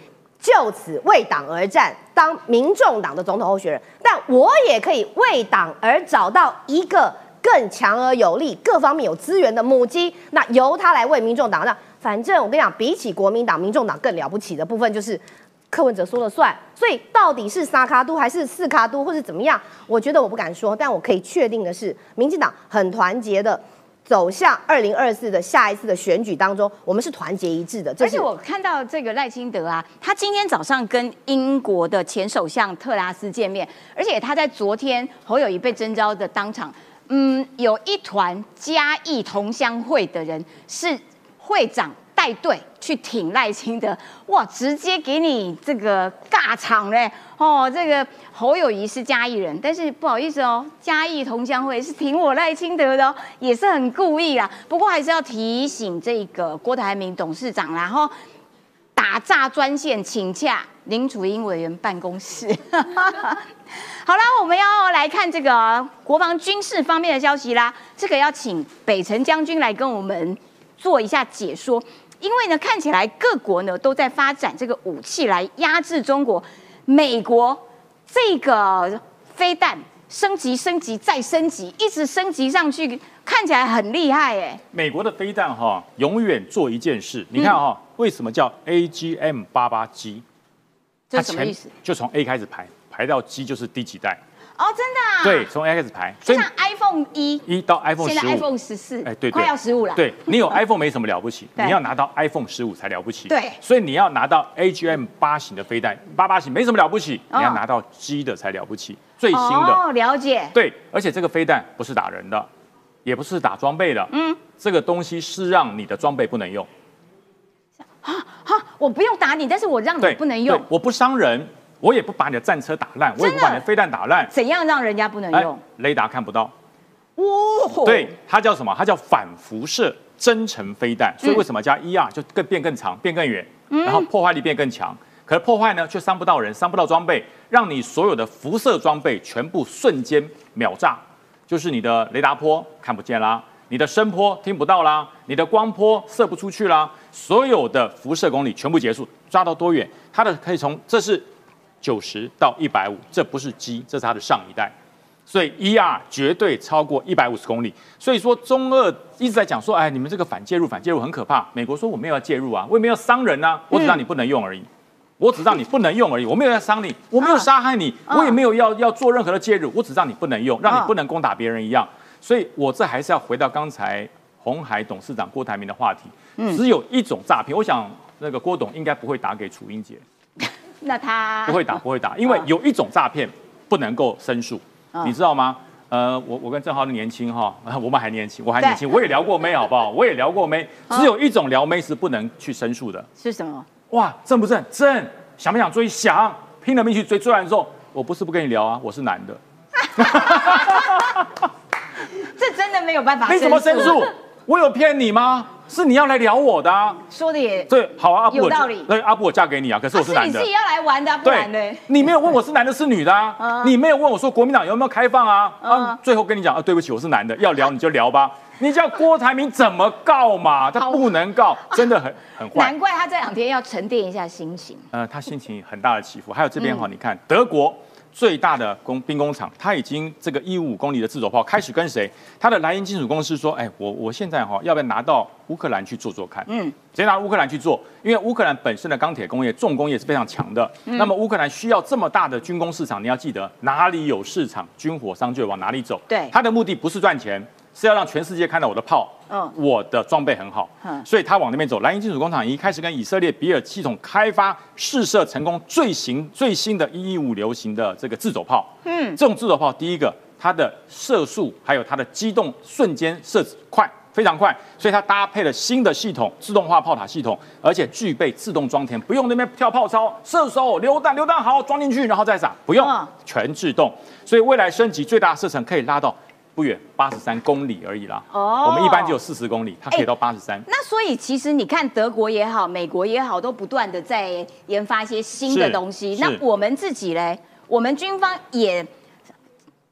就此为党而战，当民众党的总统候选人，但我也可以为党而找到一个更强而有力、各方面有资源的母鸡，那由他来为民众党。那反正我跟你讲，比起国民党、民众党更了不起的部分就是柯文哲说了算。所以到底是三卡都还是四卡都，或是怎么样？我觉得我不敢说，但我可以确定的是，民进党很团结的。走向二零二四的下一次的选举当中，我们是团结一致的。而且我看到这个赖清德啊，他今天早上跟英国的前首相特拉斯见面，而且他在昨天侯友谊被征召的当场，嗯，有一团嘉义同乡会的人是会长带队去挺赖清德，哇，直接给你这个尬场嘞！哦，这个侯友谊是嘉义人，但是不好意思哦，嘉义同乡会是挺我赖清德的哦，也是很故意啦。不过还是要提醒这个郭台铭董事长，然后打诈专线请洽林楚英委员办公室。好啦，我们要来看这个国防军事方面的消息啦。这个要请北辰将军来跟我们做一下解说，因为呢，看起来各国呢都在发展这个武器来压制中国。美国这个飞弹升级、升级再升级，一直升级上去，看起来很厉害哎。美国的飞弹哈，永远做一件事。你看哈，为什么叫 AGM 八八 G？这什么意思？就从 A 开始排，排到 G 就是第几代。哦，真的啊？对，，从 A 开始排，所以就像 iPhone 一，一到 iPhone 现在十五。iPhone 十四，哎，对对，快要十五了。对你有 iPhone 没什么了不起，你要拿到 iPhone 十五才了不起。对所以你要拿到 AGM 八型的飞弹，八八型没什么了不起，哦你要拿到 G 的才了不起，最新的。哦，了解。对，而且这个飞弹不是打人的，也不是打装备的，嗯，这个东西是让你的装备不能用，哈，我不用打你，但是我让你，不能用，我不伤人，我也不把你的战车打烂，我也不把你的飞弹打烂，怎样让人家不能哎用？，雷达看不到，哦，对，它叫什么？它叫反辐射增程飞弹。嗯所以为什么加 ER 就更变更长、变更远，然后破坏力变更强？可是破坏呢，却伤不到人，伤不到装备，让你所有的辐射装备全部瞬间秒炸，就是你的雷达波看不见啦，你的声波听不到啦，你的光波射不出去啦，所有的辐射公里全部结束，抓到多远？它的可以从这是九十到一百五，这不是 G，这是它的上一代。所以 ER 绝对超过一百五十公里。所以说中俄一直在讲说，哎，你们这个反介入、反介入很可怕。美国说我没有要介入啊，我也没有伤人啊，我只让你不能用而已。我只让你不能用而已，我没有要伤你，我没有杀害你，嗯我也没有要要做任何的介入，我只让你不能用，让嗯你不能攻打别人一样。所以我这还是要回到刚才红海董事长郭台铭的话题，只有一种诈骗，我想那个郭董应该不会打给楚英杰，那他不会打，不会打，因为有一种诈骗不能够申诉，嗯你知道吗？呃，我我跟郑浩年轻哈，我们还年轻，我还年轻，我也聊过妹，好不好？我也聊过妹，只有一种撩妹是不能去申诉的。是什么？哇，正不正？正，想不想追？想，拼了命去追，追完之后，我不是不跟你聊啊，我是男的，这真的没有办法。你怎么申诉？？我有骗你吗？是你要来聊我的啊。说的也对，好啊，阿布有道理对，阿布我嫁给你啊，可是我是男的啊是你自己。要来玩的啊，不然对呢？，你没有问我是男的是女的啊，嗯你没有问我说国民党有没有开放啊，嗯啊，最后跟你讲啊，对不起，我是男的，要聊你就聊吧。你叫郭台铭怎么告嘛？他不能告，真的很很坏难。怪他这两天要沉淀一下心情。呃，他心情很大的起伏。还有这嗯边哈，你看德国最大的工兵工厂，它已经这个一五五公里的自走炮开始跟谁？它的莱茵金属公司说，哎，我我现在哈要不要拿到乌克兰去做做看？嗯，直接拿乌克兰去做，因为乌克兰本身的钢铁工业、重工业是非常强的。嗯那么乌克兰需要这么大的军工市场，你要记得哪里有市场，军火商就往哪里走。对它的目的不是赚钱，是要让全世界看到我的炮，嗯我的装备很好，嗯所以他往那边走。莱茵金属工厂已经开始跟以色列比尔系统开发试射成功最新最新的一一五流行的这个自走炮。嗯，这种自走炮，第一个它的射速还有它的机动瞬间射子快。非常快，所以它搭配了新的系统，自动化炮塔系统，而且具备自动装填，不用那边跳炮操、射手、榴弹，榴弹好装进去，然后再撒，不用嗯，全自动。所以未来升级最大射程可以拉到不远八十三公里而已啦。哦我们一般只有四十公里，它可以到八十三。那所以其实你看德国也好，美国也好，都不断的在研发一些新的东西。是那我们自己嘞，我们军方也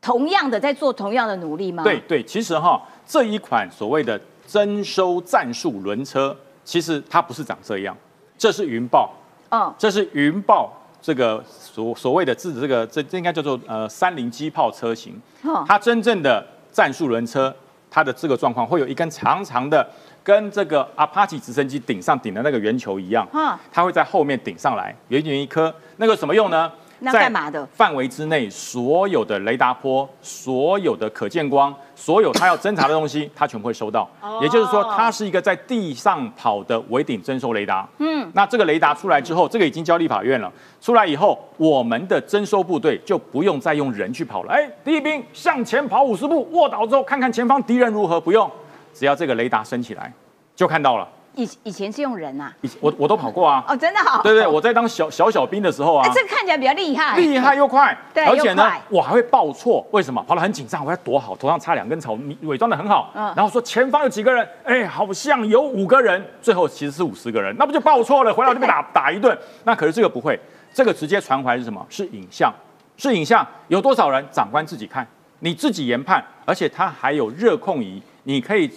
同样的在做同样的努力吗？对，对，其实哈，这一款所谓的征收战术轮车，其实它不是长这样，这是云豹，嗯，这是云豹这个所所谓的自这个这这应该叫做呃三菱机炮车型，哦它真正的战术轮车，它的这个状况会有一根长长的，跟这个阿帕奇直升机顶上顶的那个圆球一样，它会在后面顶上来，圆圆一颗，那个什么用呢？那在干嘛的范围之内，所有的雷达波、所有的可见光、所有他要侦查的东西，他全部会收到。哦也就是说，它是一个在地上跑的围顶征收雷达。嗯，那这个雷达出来之后，这个已经交立法院了。出来以后，我们的征收部队就不用再用人去跑了。哎，第一兵向前跑五十步，卧倒之后看看前方敌人如何，不用，只要这个雷达升起来，就看到了。以以前是用人啊，以我我都跑过啊。哦，真的好，对对，我在当小小小兵的时候啊哎，，这个看起来比较厉害，厉害又快，对而且呢，我还会报错，为什么？跑得很紧张，我要躲好，头上插两根草，你伪装的很好，嗯然后说前方有几个人，哎，好像有五个人，最后其实是五十个人，那不就报错了？回来我就被打打一顿。那可是这个不会，这个直接传回来是什么？是影像，是影像，有多少人，长官自己看，你自己研判，而且它还有热控仪，你可以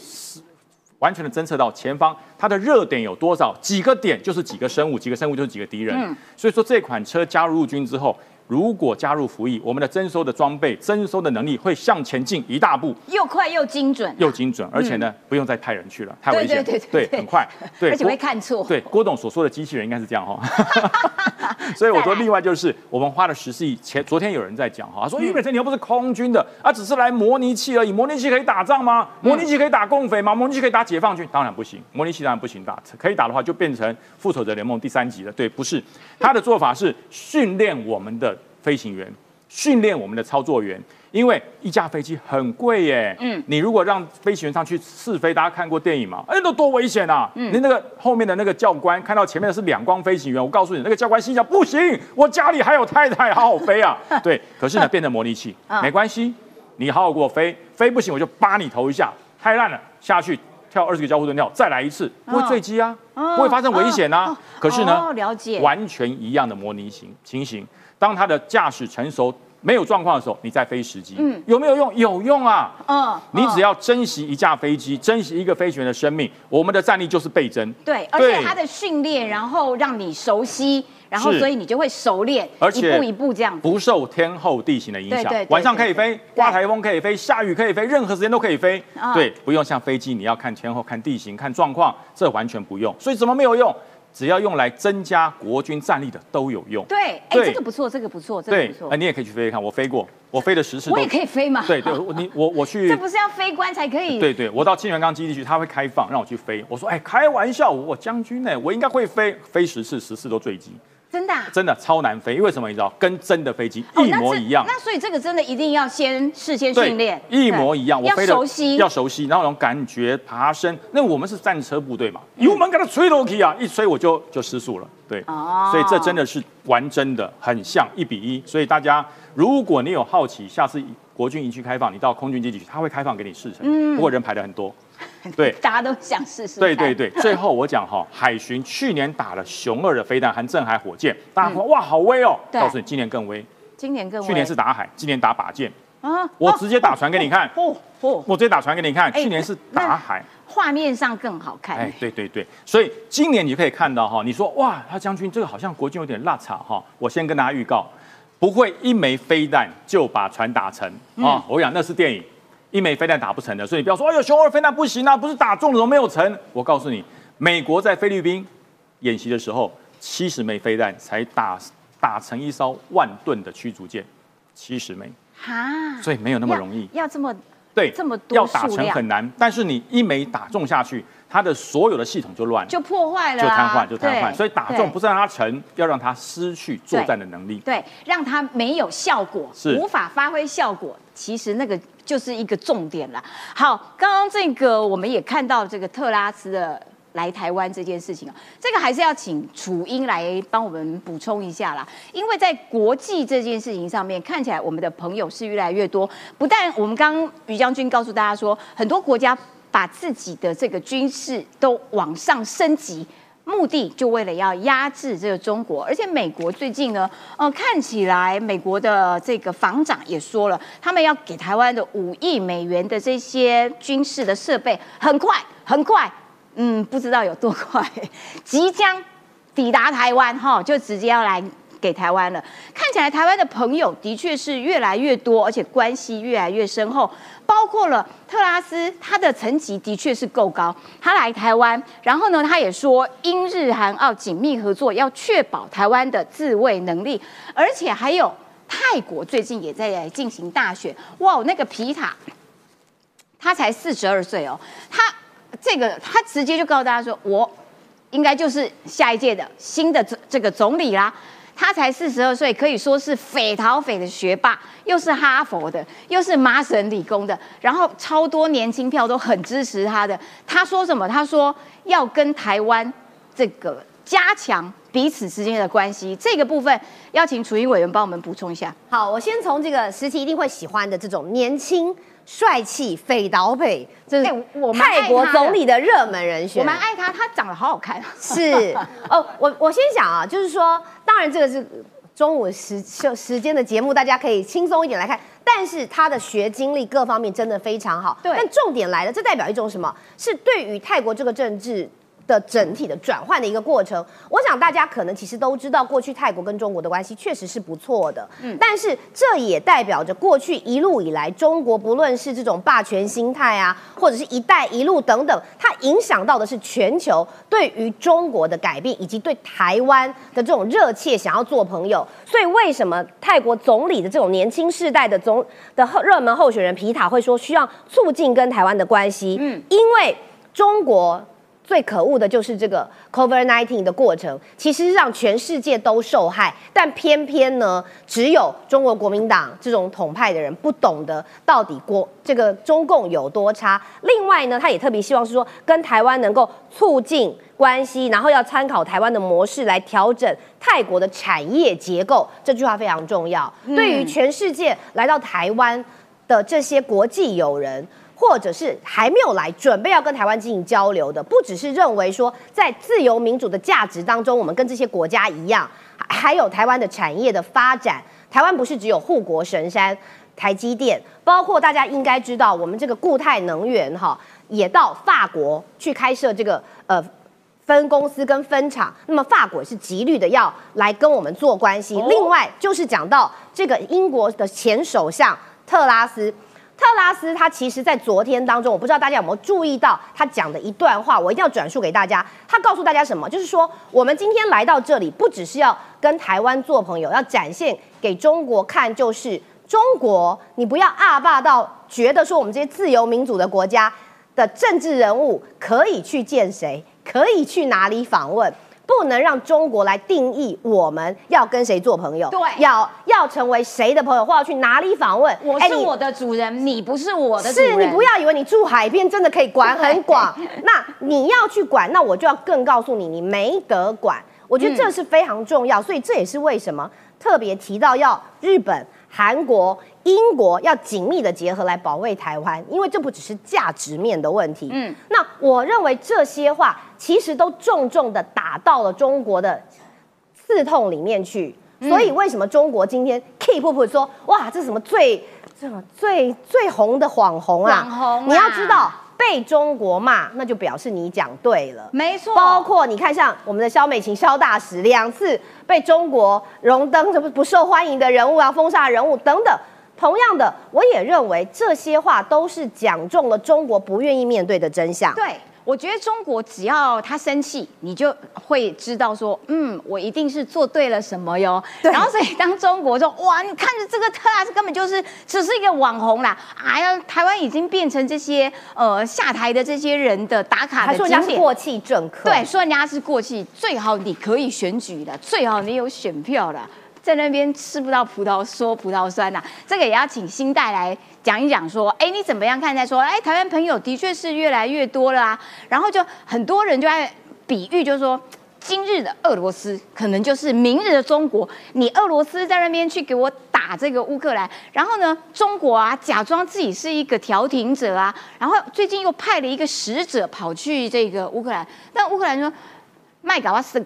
完全的侦测到前方它的热点有多少，几个点就是几个生物，几个生物就是几个敌人。嗯所以说这款车加入陆军之后，如果加入服役，我们的征收的装备、征收的能力会向前进一大步，又快又精准，又精准，而且呢，不用再派人去了，太危险。嗯对对对对很快，对，而且会看错。对，郭董所说的机器人应该是这样哈。所以我说，另外就是我们花了十四亿。前昨天有人在讲哈，他说俞北辰你又不是空军的，啊，只是来模拟器而已，模拟器可以打仗吗？模拟器可以打共匪吗？模拟器可以打解放军？当然不行，模拟器当然不行打，可以打的话就变成复仇者联盟第三集了。对，不是，他的做法是训练我们的飞行员，训练我们的操作员。因为一架飞机很贵耶，嗯，你如果让飞行员上去试飞，大家看过电影吗？哎，那多危险啊！嗯，你那个后面的那个教官看到前面的是两光飞行员，我告诉你，那个教官心想：不行，我家里还有太太，好好飞啊！对，可是呢，变成模拟器，嗯。没关系，你好好给我飞，飞不行我就扒你头一下，太烂了，下去跳二十个交互蹲跳，再来一次，不会坠机啊，嗯。不会发生危险啊。哦。可是呢哦，了解。完全一样的模拟型情形，当它的驾驶成熟。没有状况的时候，你再飞时机，嗯有没有用？有用啊！嗯你只要要珍惜一架飞机，珍惜一个飞行员的生命，我们的战力就是倍增。对，而且他的训练，然后让你熟悉，然后所以你就会熟练，而且一步一步这样子。不受天候地形的影响对对对，晚上可以飞，刮台风可以飞，下雨可以飞，任何时间都可以飞嗯。对，不用像飞机，你要看天候、看地形、看状况，这完全不用。所以怎么没有用？只要用来增加国军战力的都有用。对，哎，对这个不错，这个不错，这个不，错哎，。你也可以去飞飞看，我飞过，我飞的十次都我也可以飞嘛？对对，我你我我去 这不是要飞官才可以？对对，我到清源岗基地去，他会开放让我去飞。我说，哎，开玩笑，我将军呢，我应该会飞，飞十次十次都坠机，真的啊。真的超难飞。因为什么？你知道，跟真的飞机哦一模一样。那那所以这个真的一定要先事先训练，一模一样。我要飞的熟悉，要熟悉，然后那种感觉爬升。那我们是战车部队嘛，油门给它吹落去啊，一吹我就就失速了。对，哦所以这真的是玩真的，很像一比一。所以大家，如果你有好奇，下次国军营区开放，你到空军基地去，他会开放给你试乘。嗯不过人排的很多。对，大家都想试试。对对。对，最后我讲哈，海巡去年打了熊二的飞弹和镇海火箭，大家说哇好威哦，对。告诉你今年更威，今年更威。去年是打海，今年打靶舰，啊？我直接打船给你看，哦哦，我直接打船给你看，哎去年是打海，画面上更好看。哎，对对对，所以今年你就可以看到哈，你说哇，他将军这个好像国军有点落差哈，我先跟大家预告，不会一枚飞弹就把船打沉。啊，我讲那是电影。一枚飞弹打不成的，所以你不要说，哎呦，熊二飞弹不行啊，不是打中了怎么没有成？我告诉你，美国在菲律宾演习的时候，七十枚飞弹才打打成一艘万吨的驱逐舰，七十枚，哈，所以没有那么容易。要要这么对，这么多要打成很难，但是你一枚打中下去，它的所有的系统就乱了，就破坏了就啊，瘫痪，就瘫痪。所以打中不是让它沉，要让它失去作战的能力。对，让它没有效果，是无法发挥效果。其实那个就是一个重点了。好，刚刚这个我们也看到这个特拉斯的来台湾这件事情啊，这个还是要请楚英来帮我们补充一下啦。因为在国际这件事情上面，看起来我们的朋友是越来越多。不但我们刚刚于将军告诉大家说，很多国家把自己的这个军事都往上升级。目的就为了要压制这个中国，而且美国最近呢，呃，看起来美国的这个防长也说了，他们要给台湾的五亿美元的这些军事的设备，很快很快，嗯，不知道有多快，即将抵达台湾哈，就直接要来给台湾了。看起来台湾的朋友的确是越来越多，而且关系越来越深厚。包括了特拉斯，他的层级的确是够高。他来台湾，然后呢，他也说英日韩澳紧密合作，要确保台湾的自卫能力，而且还有泰国最近也在进行大选。哇，那个皮塔，他才四十二岁哦，他这个他直接就告诉大家说，我应该就是下一届的新的这这个总理啦。他才四十二岁，可以说是匪逃匪的学霸，又是哈佛的，又是麻省理工的，然后超多年轻票都很支持他的。他说什么？他说要跟台湾这个加强彼此之间的关系。这个部分要请楚英委员帮我们补充一下。好，我先从这个时期一定会喜欢的这种年轻、帅气、匪倒匪，这哎是我泰国总理的热门人选。我蛮爱他，他长得好好看。是 哦，我我先讲啊，就是说，当然这个是中午时时时间的节目，大家可以轻松一点来看。但是他的学经历各方面真的非常好。对但重点来了，这代表一种什么？是对于泰国这个政治。的整体的转换的一个过程，我想大家可能其实都知道，过去泰国跟中国的关系确实是不错的，嗯，但是这也代表着过去一路以来，中国不论是这种霸权心态啊，或者是一带一路等等，它影响到的是全球对于中国的改变，以及对台湾的这种热切想要做朋友。所以为什么泰国总理的这种年轻世代的总的候热门候选人皮塔会说需要促进跟台湾的关系？嗯，因为中国。最可恶的就是这个 COVID-19 的过程，其实让全世界都受害，但偏偏呢，只有中国国民党这种统派的人不懂得到底国这个中共有多差。另外呢，他也特别希望是说跟台湾能够促进关系，然后要参考台湾的模式来调整泰国的产业结构。这句话非常重要，对于全世界来到台湾的这些国际友人。或者是还没有来，准备要跟台湾进行交流的，不只是认为说在自由民主的价值当中，我们跟这些国家一样，还有台湾的产业的发展。台湾不是只有护国神山台积电，包括大家应该知道，我们这个固态能源哈，也到法国去开设这个呃分公司跟分厂。那么法国是极力的要来跟我们做关系。另外就是讲到这个英国的前首相特拉斯。特拉斯他其实在昨天当中，我不知道大家有没有注意到他讲的一段话，我一定要转述给大家。他告诉大家什么？就是说，我们今天来到这里，不只是要跟台湾做朋友，要展现给中国看，就是中国，你不要阿霸到觉得说我们这些自由民主的国家的政治人物可以去见谁，可以去哪里访问。不能让中国来定义我们要跟谁做朋友，对要要成为谁的朋友，或要去哪里访问。我是我的主人，你不是我的主人。是你不要以为你住海边真的可以管很 广，那你要去管，那我就要更告诉你，你没得管。我觉得这是非常重要，所以这也是为什么特别提到要日本、韩国、英国要紧密的结合来保卫台湾，因为这不只是价值面的问题。嗯，那我认为这些话其实都重重的打到了中国的刺痛里面去。所以为什么中国今天 keep up 说哇，这是什么最最最红的网红啊？网红啊你要知道被中国骂，那就表示你讲对了。没错，包括你看，像我们的肖美琴肖大使两次被中国荣登什么不受欢迎的人物啊、封杀人物等等。同样的，我也认为这些话都是讲中了中国不愿意面对的真相。对，我觉得中国只要他生气，你就会知道说，嗯，我一定是做对了什么哟。对然后所以当中国说，哇，你看着这个特拉斯根本就是只是一个网红啦，哎呀，台湾已经变成这些呃下台的这些人的打卡还的景点。说人家是过气政客，对，说人家是过气，最好你可以选举的，最好你有选票了，在那边吃不到葡萄说葡萄酸呐、这个也要请新代来讲一讲，说，哎，你怎么样看待说，哎，台湾朋友的确是越来越多了啊，然后就很多人就在比喻，就是说。今日的俄罗斯可能就是明日的中国。你俄罗斯在那边去给我打这个乌克兰，然后呢，中国啊假装自己是一个调停者啊，然后最近又派了一个使者跑去这个乌克兰，但乌克兰说麦搞啊是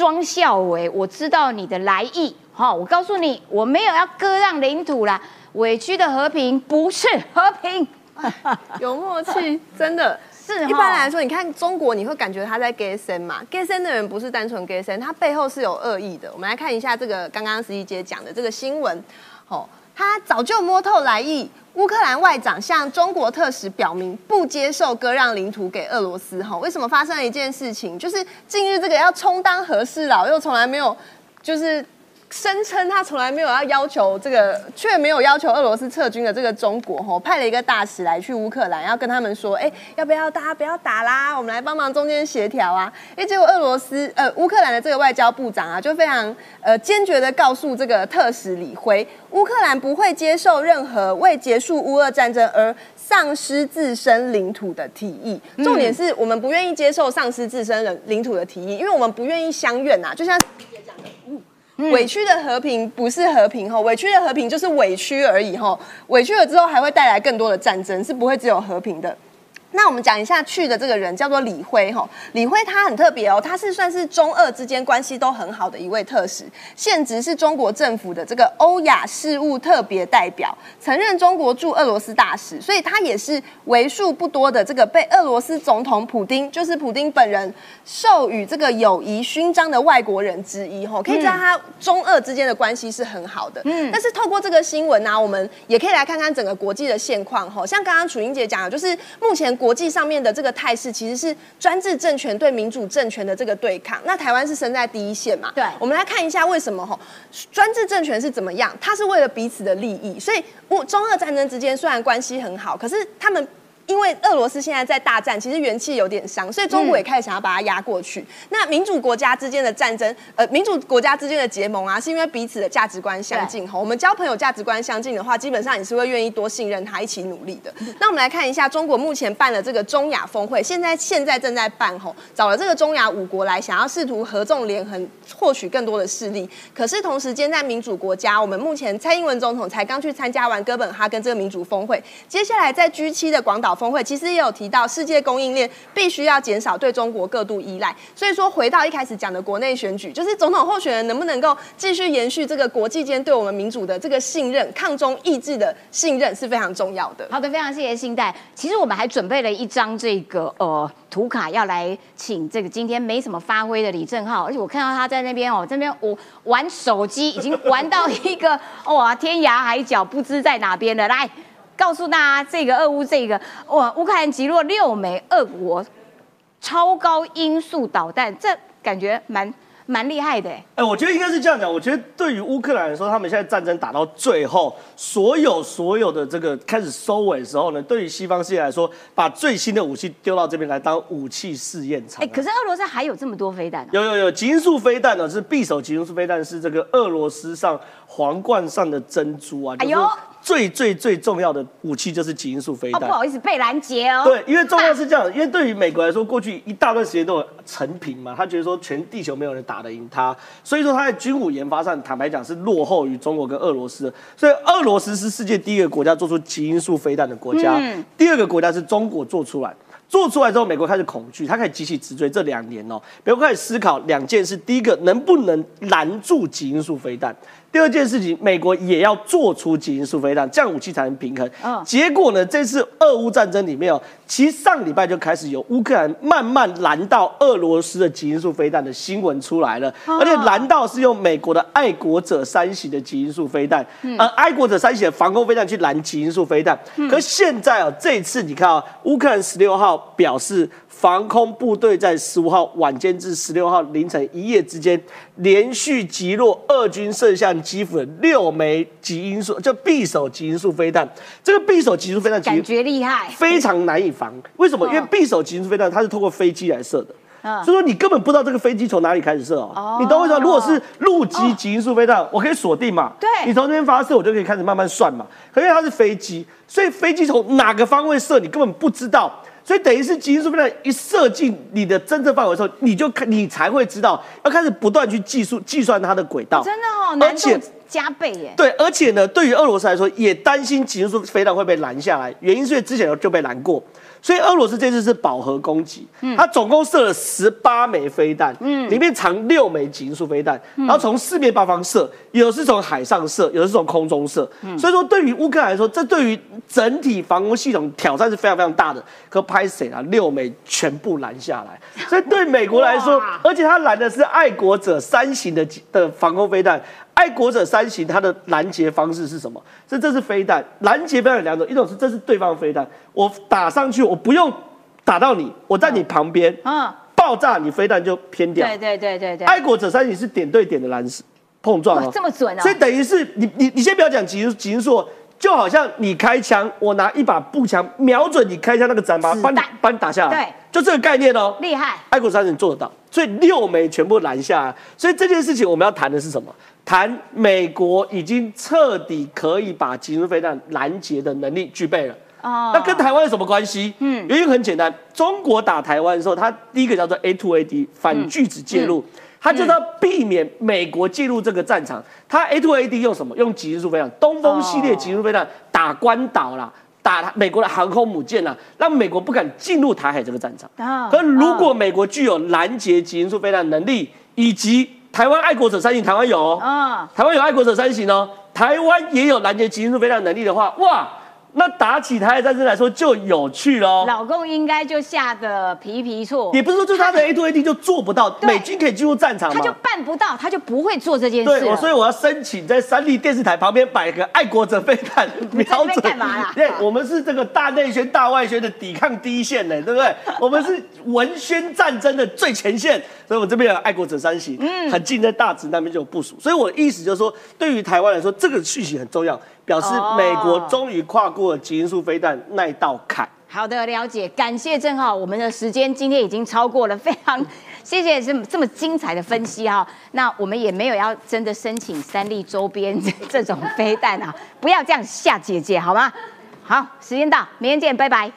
装笑为，我知道你的来意，哈、我告诉你，我没有要割让领土啦，委屈的和平不是和平，有默契，真的。是一般来说，你看中国，你会感觉他在 gay 森嘛？gay 森的人不是单纯 gay 森，他背后是有恶意的。我们来看一下这个刚刚十一姐讲的这个新闻，哦，他早就摸透来意。乌克兰外长向中国特使表明不接受割让领土给俄罗斯。哈，为什么发生了一件事情？就是近日这个要充当和事佬，又从来没有就是声称他从来没有要要求这个，却没有要求俄罗斯撤军的这个中国吼，派了一个大使来去乌克兰，要跟他们说，哎、要不要大家不要打啦，我们来帮忙中间协调啊。哎、结果俄罗斯呃乌克兰的这个外交部长啊，就非常呃坚决的告诉这个特使李辉，乌克兰不会接受任何为结束乌俄战争而丧失自身领土的提议。重点是我们不愿意接受丧失自身领领土的提议，因为我们不愿意相怨呐、就像。委屈的和平不是和平吼，委屈的和平就是委屈而已吼，委屈了之后还会带来更多的战争，是不会只有和平的。那我们讲一下去的这个人叫做李辉哈，李辉他很特别哦，他是算是中俄之间关系都很好的一位特使，现职是中国政府的这个欧亚事务特别代表，曾任中国驻俄罗斯大使，所以他也是为数不多的这个被俄罗斯总统普丁，就是普丁本人授予这个友谊勋章的外国人之一哈，可以知道他中俄之间的关系是很好的。嗯，但是透过这个新闻呢、我们也可以来看看整个国际的现况哈，像刚刚楚英姐讲的，就是目前国际上面的这个态势其实是专制政权对民主政权的这个对抗。那台湾是身在第一线嘛？对我们来看一下为什么吼专制政权是怎么样？它是为了彼此的利益，所以我中俄战争之间虽然关系很好，可是他们。因为俄罗斯现在在大战，其实元气有点伤，所以中国也开始想要把它压过去。那民主国家之间的战争，呃，民主国家之间的结盟啊，是因为彼此的价值观相近哈。我们交朋友价值观相近的话，基本上你是会愿意多信任他，一起努力的。那我们来看一下，中国目前办了这个中亚峰会，现在现在正在办吼，找了这个中亚五国来，想要试图合纵连横，获取更多的势力。可是同时间在民主国家，我们目前蔡英文总统才刚去参加完哥本哈根这个民主峰会，接下来在 G 七的广岛峰会，其实也有提到世界供应链必须要减少对中国过度依赖。所以说，回到一开始讲的国内选举，就是总统候选人能不能够继续延续这个国际间对我们民主的这个信任、抗中意志的信任是非常重要的。好的，非常谢谢信代。其实我们还准备了一张这个呃图卡，要来请这个今天没什么发挥的李正浩，而且我看到他在那边哦，这边我玩手机已经玩到一个哇天涯海角，不知在哪边了。来，告诉大家，这个俄乌这个哇，乌克兰击落六枚俄国超高音速导弹，这感觉蛮蛮厉害的哎。哎，我觉得应该是这样讲。我觉得对于乌克兰来说，他们现在战争打到最后，所有所有的这个开始收尾的时候呢，对于西方世界来说，把最新的武器丢到这边来当武器试验场。哎，可是俄罗斯还有这么多飞弹？有有有，极音速飞弹呢，是匕首极音速飞弹，是这个俄罗斯上皇冠上的珍珠啊。哎呦。最最最重要的武器就是基因素飞弹。不好意思，被拦截哦。对，因为重要是这样，因为对于美国来说，过去一大段时间都有成平嘛，他觉得说全地球没有人打得赢他，所以说他在军武研发上，坦白讲是落后于中国跟俄罗斯。所以俄罗斯是世界第一个国家做出基因素飞弹的国家，第二个国家是中国做出来。做出来之后，美国开始恐惧，他开始急起直追。这两年哦，美国开始思考两件事：第一个，能不能拦住基因素飞弹？第二件事情，美国也要做出基因素飞弹，这样武器才能平衡。嗯，结果呢？这次俄乌战争里面哦，其实上礼拜就开始有乌克兰慢慢拦到俄罗斯的基因素飞弹的新闻出来了，而且拦到是用美国的爱国者三型的基因素飞弹，而爱国者三型的防空飞弹去拦基因素飞弹。可现在哦，这次你看啊，乌克兰十六号表示。防空部队在十五号晚间至十六号凌晨一夜之间，连续击落俄军射向基辅的六枚极音速，叫匕首极音速飞弹。这个匕首极音速飞弹感觉厉害，非常难以防。为什么？因为匕首极音速飞弹它是通过飞机来射的，所以说你根本不知道这个飞机从哪里开始射哦。你懂为什么？如果是陆基极音速飞弹，我可以锁定嘛？对，你从这边发射，我就可以开始慢慢算嘛。可因为它是飞机，所以飞机从哪个方位射，你根本不知道。所以等于是极音速飞弹一射进你的侦测范围的时候，你就看你才会知道要开始不断去计数计算它的轨道，真的哦，而且加倍耶。对，而且呢，对于俄罗斯来说，也担心极音速飞弹会被拦下来，原因是因为之前就被拦过。所以俄罗斯这次是饱和攻击，它总共射了十八枚飞弹，里面藏六枚极音速飞弹，然后从四面八方射，有的是从海上射，有的是从空中射。所以说，对于乌克兰来说，这对于整体防空系统挑战是非常非常大的。可拍谁啊？六枚全部拦下来。所以对美国来说，而且他拦的是爱国者三型的的防空飞弹。爱国者三型，它的拦截方式是什么？这这是飞弹拦截飞弹有两种，一种是这是对方飞弹，我打上去，我不用打到你，我在你旁边，嗯，爆炸你飞弹就偏掉。对对对对对。爱国者三型是点对点的拦碰撞哦，这么准啊。所以等于是你你你先不要讲极极速，就好像你开枪，我拿一把步枪瞄准你开枪那个子弹，把你把你打下来。对，就这个概念哦。厉害。爱国三型做得到，所以六枚全部拦下来。所以这件事情我们要谈的是什么？谈美国已经彻底可以把极速飞弹拦截的能力具备了。哦，那跟台湾有什么关系？嗯，原因很简单，中国打台湾的时候，它第一个叫做 A to A D 反拒止介入，它就是要避免美国介入这个战场。它 A to A D 用什么？用极速飞弹，东风系列极速飞弹打关岛啦，打美国的航空母舰啦，让美国不敢进入台海这个战场。啊，可如果美国具有拦截极速飞弹能力，以及台湾爱国者三型，台湾有哦，台湾有爱国者三型哦，台湾也有拦截极速飞弹能力的话，哇！那打起台海战争来说就有趣喽。老公应该就吓得皮皮错。也不是说就他的 A to A D 就做不到，美军可以进入战场他就办不到，他就不会做这件事。对，所以我要申请在三立电视台旁边摆一个爱国者飞弹瞄准。干嘛啦？对，我们是这个大内宣、大外宣的抵抗第一线呢，对不对？我们是文宣战争的最前线，所以我这边有爱国者三型，嗯，很近在大直那边就有部署。所以我的意思就是说，对于台湾来说，这个讯息很重要。表示美国终于跨过了基因素飞弹那一道坎。好的，了解，感谢正浩我们的时间今天已经超过了，非常 谢谢这么这么精彩的分析哈。那我们也没有要真的申请三立周边这种飞弹啊，不要这样吓姐姐好吗？好，时间到，明天见，拜拜。